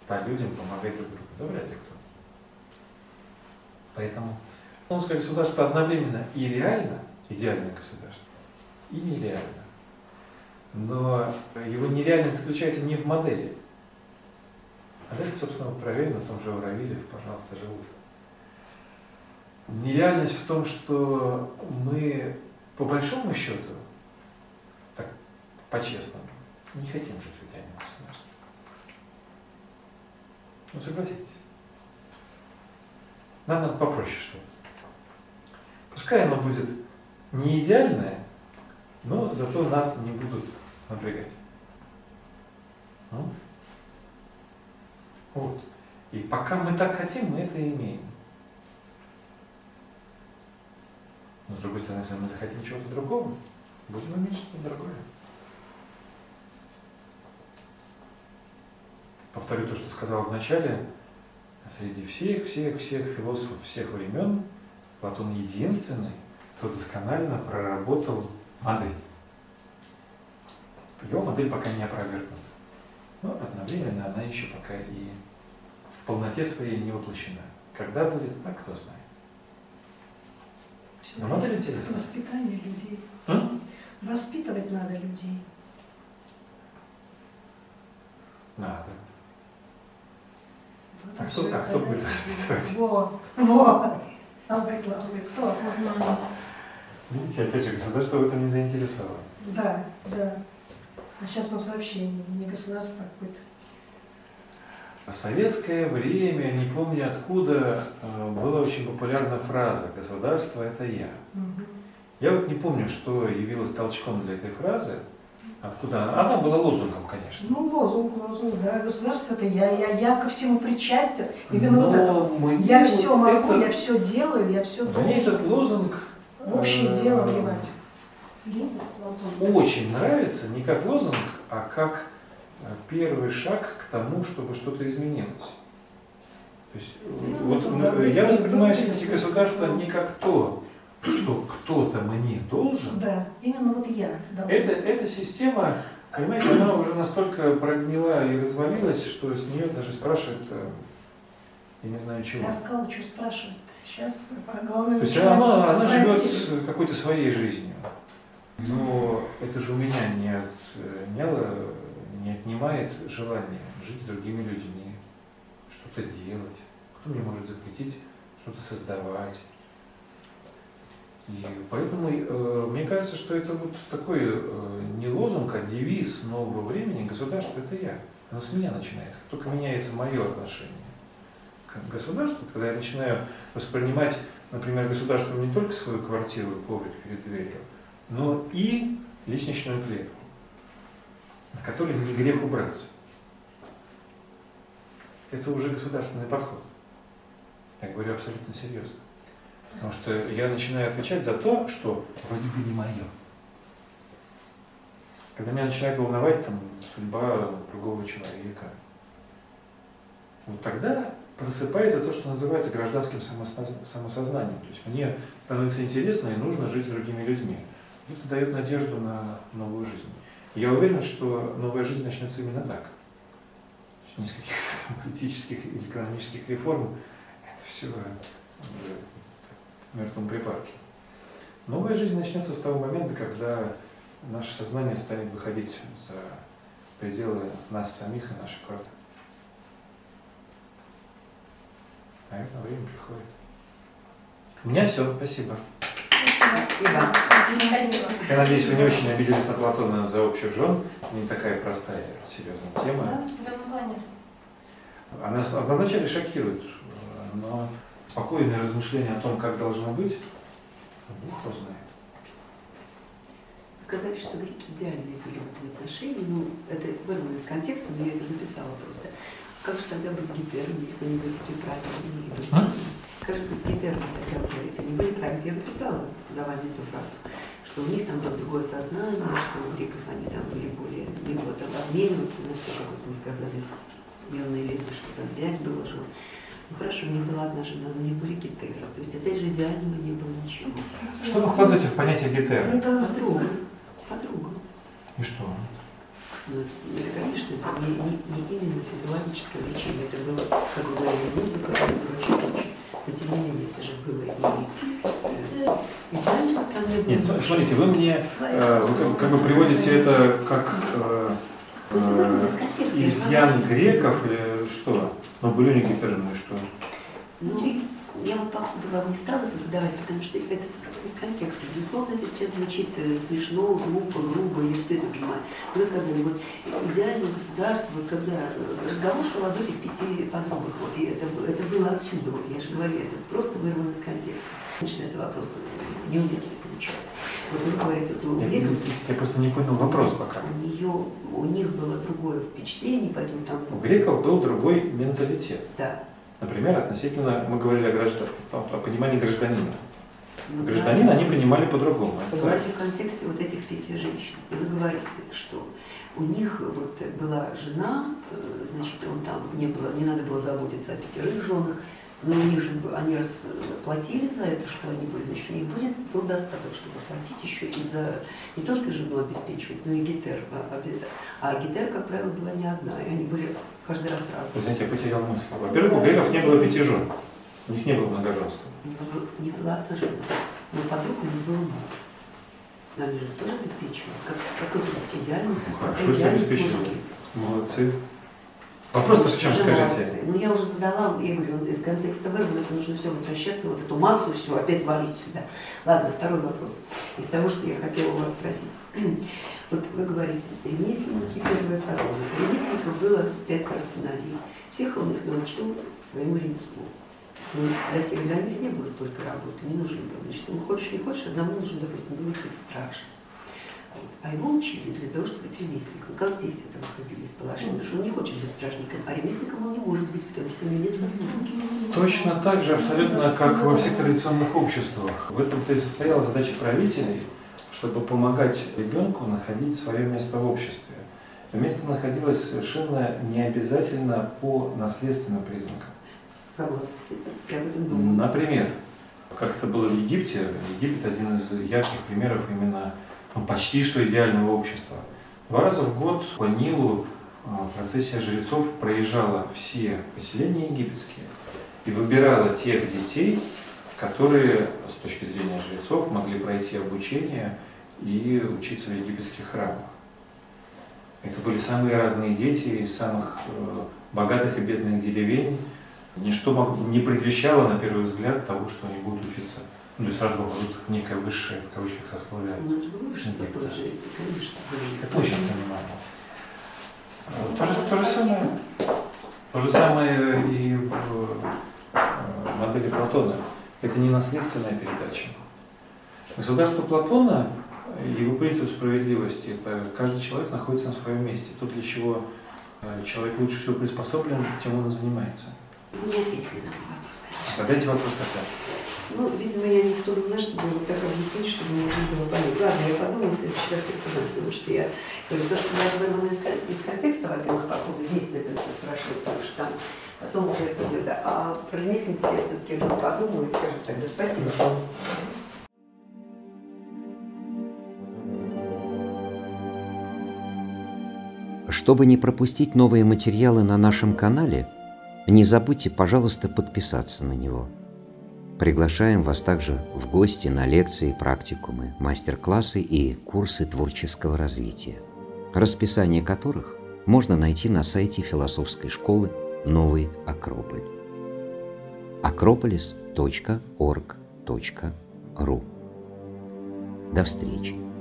стать людям помогать друг другу? Да вряд ли кто. Поэтому платоновское государство одновременно и реально, идеальное государство, и нереально. Но его нереальность заключается не в модели, а это, собственно, проверено в том же Ауравиле, пожалуйста, живут. Нереальность в том, что мы, по большому счету, так, по-честному, не хотим жить в идеальном государстве. Ну, согласитесь. Нам надо попроще что-то. Пускай оно будет не идеальное, но зато нас не будут напрягать. Ну? Вот. И пока мы так хотим, мы это имеем. Но с другой стороны, если мы захотим чего-то другого, будем иметь что-то другое. Повторю то, что сказал в начале. Среди всех, всех, всех философов всех времен Платон единственный, кто досконально проработал модель. Его модель пока не опровергнута. Но одновременно она еще пока и в полноте своей не воплощена. Когда будет, а кто знает. Но модель интересна. Воспитание людей. М? Воспитывать надо людей. Надо. Вот А кто- а кто да. будет воспитывать? Во, во. Самое главное, кто? Сознание. Видите, опять же, государство в этом не заинтересовано. Да, да. А сейчас у нас вообще не государство, а какое-то. В советское время, не помню откуда, э, была очень популярна фраза «государство – это я». Мгм. Я вот не помню, что явилось толчком для этой фразы, откуда она. Она была лозунгом, конечно. Ну, лозунг, лозунг, да. Государство это я, я, я ко всему причастен. Именно вот это. Но мне Я вот все могу, это- я все делаю, я все Мне должен. этот лозунг общее э, дело вливать. Очень нравится не как лозунг, а как первый шаг к тому, чтобы что-то изменилось. То есть, э, Ну, вот ну, да, э, я ну, воспринимаю ну, все-таки ну, государство ну. не как то, что кто-то мне должен. Да, именно вот я. Это, эта система, понимаете, она уже настолько прогнила и развалилась, что с нее даже спрашивают, э, я не знаю чего. Я сказала, что спрашивать. Сейчас главное То есть она, она живет какой-то своей жизнью. Но это же у меня не отняло, не отнимает желание жить с другими людьми, что-то делать. Кто мне может запретить что-то создавать? И поэтому э, мне кажется, что это вот такой э, не лозунг, а девиз нового времени. Государство это я. Оно с меня начинается. Как только меняется мое отношение к государству, когда я начинаю воспринимать, например, государством не только свою квартиру коврик перед дверью, но и лестничную клетку, на которой не грех убраться. Это уже государственный подход. Я говорю абсолютно серьезно. Потому что я начинаю отвечать за то, что вроде бы не мое. Когда меня начинает волновать там, судьба другого человека, вот тогда просыпается то, что называется гражданским самосоз- самосознанием. То есть мне становится интересно и нужно жить с другими людьми. Это дает надежду на новую жизнь. Я уверен, что новая жизнь начнется именно так. То есть ни с каких там политических или экономических реформ. Это все в мертвом припадке. Новая жизнь начнется с того момента, когда наше сознание станет выходить за пределы нас самих и наших квартир. Наверное, время приходит. У меня все, спасибо. Спасибо. Спасибо. Я надеюсь, вы не очень обиделись на Платона за общих жен. Не такая простая, серьезная тема. Да, да. Она, вначале шокирует, но спокойное размышление о том, как должно быть, Бог его знает. Сказали, что греки идеальные были в этом отношении, ну, это вырвано из контекста, но я это записала просто. Как же тогда быть с гиперами, если они были такие правильные? А? Как же быть с гиперами, тогда вы говорите, они были правильные? Я записала за вами эту фразу, что у них там было другое сознание, что у греков они там были более, не было там размениваться на все, как вот мы сказали, с юной леди, что там пять было жен. Ну хорошо, у них была одна жена, но не были гетеры. То есть, опять же, идеального не было ничего. Что вы вкладываете в понятие гетеры? Это Подруга. Подруга. И что? Ну, это, это, конечно, это не, не, не именно физиологическое лечение, это было, как вы говорили, музыка и прочее, прочее. Но не менее, это же было и, э, и идеально там не было. Нет, см- смотрите, вы мне э, вы как, бы приводите это как э, Ну, э, изъян греков или что? Ну, были них гетеры, ну что? Ну, я вот походу вам не стала это задавать, потому что это из контекста. Безусловно, это сейчас звучит э, смешно, глупо, грубо, я все это понимаю. Вы сказали, вот идеальное государство, вот когда э, разговор шел об этих пяти подругах, вот, и это, было- это было отсюда, вот, я же говорю, это просто вырвано из контекста. Конечно, это вопрос э, неуместный получается. Вот вы говорите, вот у Я, я просто не понял вопрос пока. у нее, у них было другое впечатление, поэтому там, У греков был другой менталитет. да, Например, относительно, мы говорили о, граждан, о понимании гражданина. Ну, Гражданин они понимали по-другому. Понимаете, в контексте вот этих пяти женщин. И вы говорите, что у них вот была жена, э, значит, он там не было, не надо было заботиться о пятерых женах, но у них же они расплатили за это, что они были, значит, у них будет, был достаток, чтобы платить еще и за не только жену обеспечивать, но и гитер. А, а гитер, как правило, была не одна, и они были каждый раз Вы разные. знаете, я потерял мысль. Во-первых, у греков не было пяти жен. У них не было многоженства. Была одна жена, но подруг у них было мало. Но Они же тоже обеспечивают, как, как идеальность. Ну, хорошо, может быть. Молодцы. Вопрос-то в чем, скажите? молодцы. Ну, я уже задала, я говорю, из контекста выбора это нужно все возвращаться, вот эту массу все опять валить сюда. Ладно, второй вопрос. Из того, что я хотела у вас спросить. Вот вы говорите, ремесленники первые сословия. Ремесленников было пятеро сыновей. Всех он их научил своему ремеслу. Но для всех для них не было столько работы, не нужно было. Значит, ну, хочешь, не хочешь, одному нужно, допустим, было идти. Вот. А его учили для того, чтобы быть ремесленником. Как здесь это выходили из положения? Потому что он не хочет быть стражником, а ремесленником он не может быть, потому что у него нет возможности. Точно так же, абсолютно как во всех традиционных обществах. В этом-то и состояла задача правителей, чтобы помогать ребенку находить свое место в обществе. Это место находилось совершенно не обязательно по наследственным признакам. Согласна с этим. Я об этом думаю. Например, как это было в Египте, Египет один из ярких примеров именно ну, почти что идеального общества. Два раза в год по Нилу э, процессия жрецов проезжала все поселения египетские и выбирала тех детей, которые с точки зрения жрецов могли пройти обучение и учиться в египетских храмах. Это были самые разные дети из самых э, богатых и бедных деревень. Ничто не предвещало, на первый взгляд, того, что они будут учиться. Ну, или сразу попадут в некое высшее, в кавычках, сословие. Ну, это выше сословие конечно. Сейчас понимаем. А, То же, то же самое. То же самое и в э, модели Платона. Это не наследственная передача. Государство Платона, его принцип справедливости, это каждый человек находится на своем месте. То, для чего э, человек лучше всего приспособлен, тем он и занимается. Не ответили на мой вопрос, конечно. Задайте вопрос тогда. Ну, видимо, я не столь умна, чтобы вот так объяснить, чтобы можно было понять. Ладно, я подумала, в следующий раз я сама, потому что я говорю, то, что я вырвана из кон- из контекста, во-первых, по поводу действия это все спрашиваю, потому что там потом уже это будет, да. а про ремесленников я все-таки подумала и скажу тогда спасибо. Чтобы не пропустить новые материалы на нашем канале, не забудьте, пожалуйста, подписаться на него. Приглашаем вас также в гости на лекции, практикумы, мастер-классы и курсы творческого развития, расписание которых можно найти на сайте философской школы «Новый Акрополь» акрополис.орг.ру До встречи!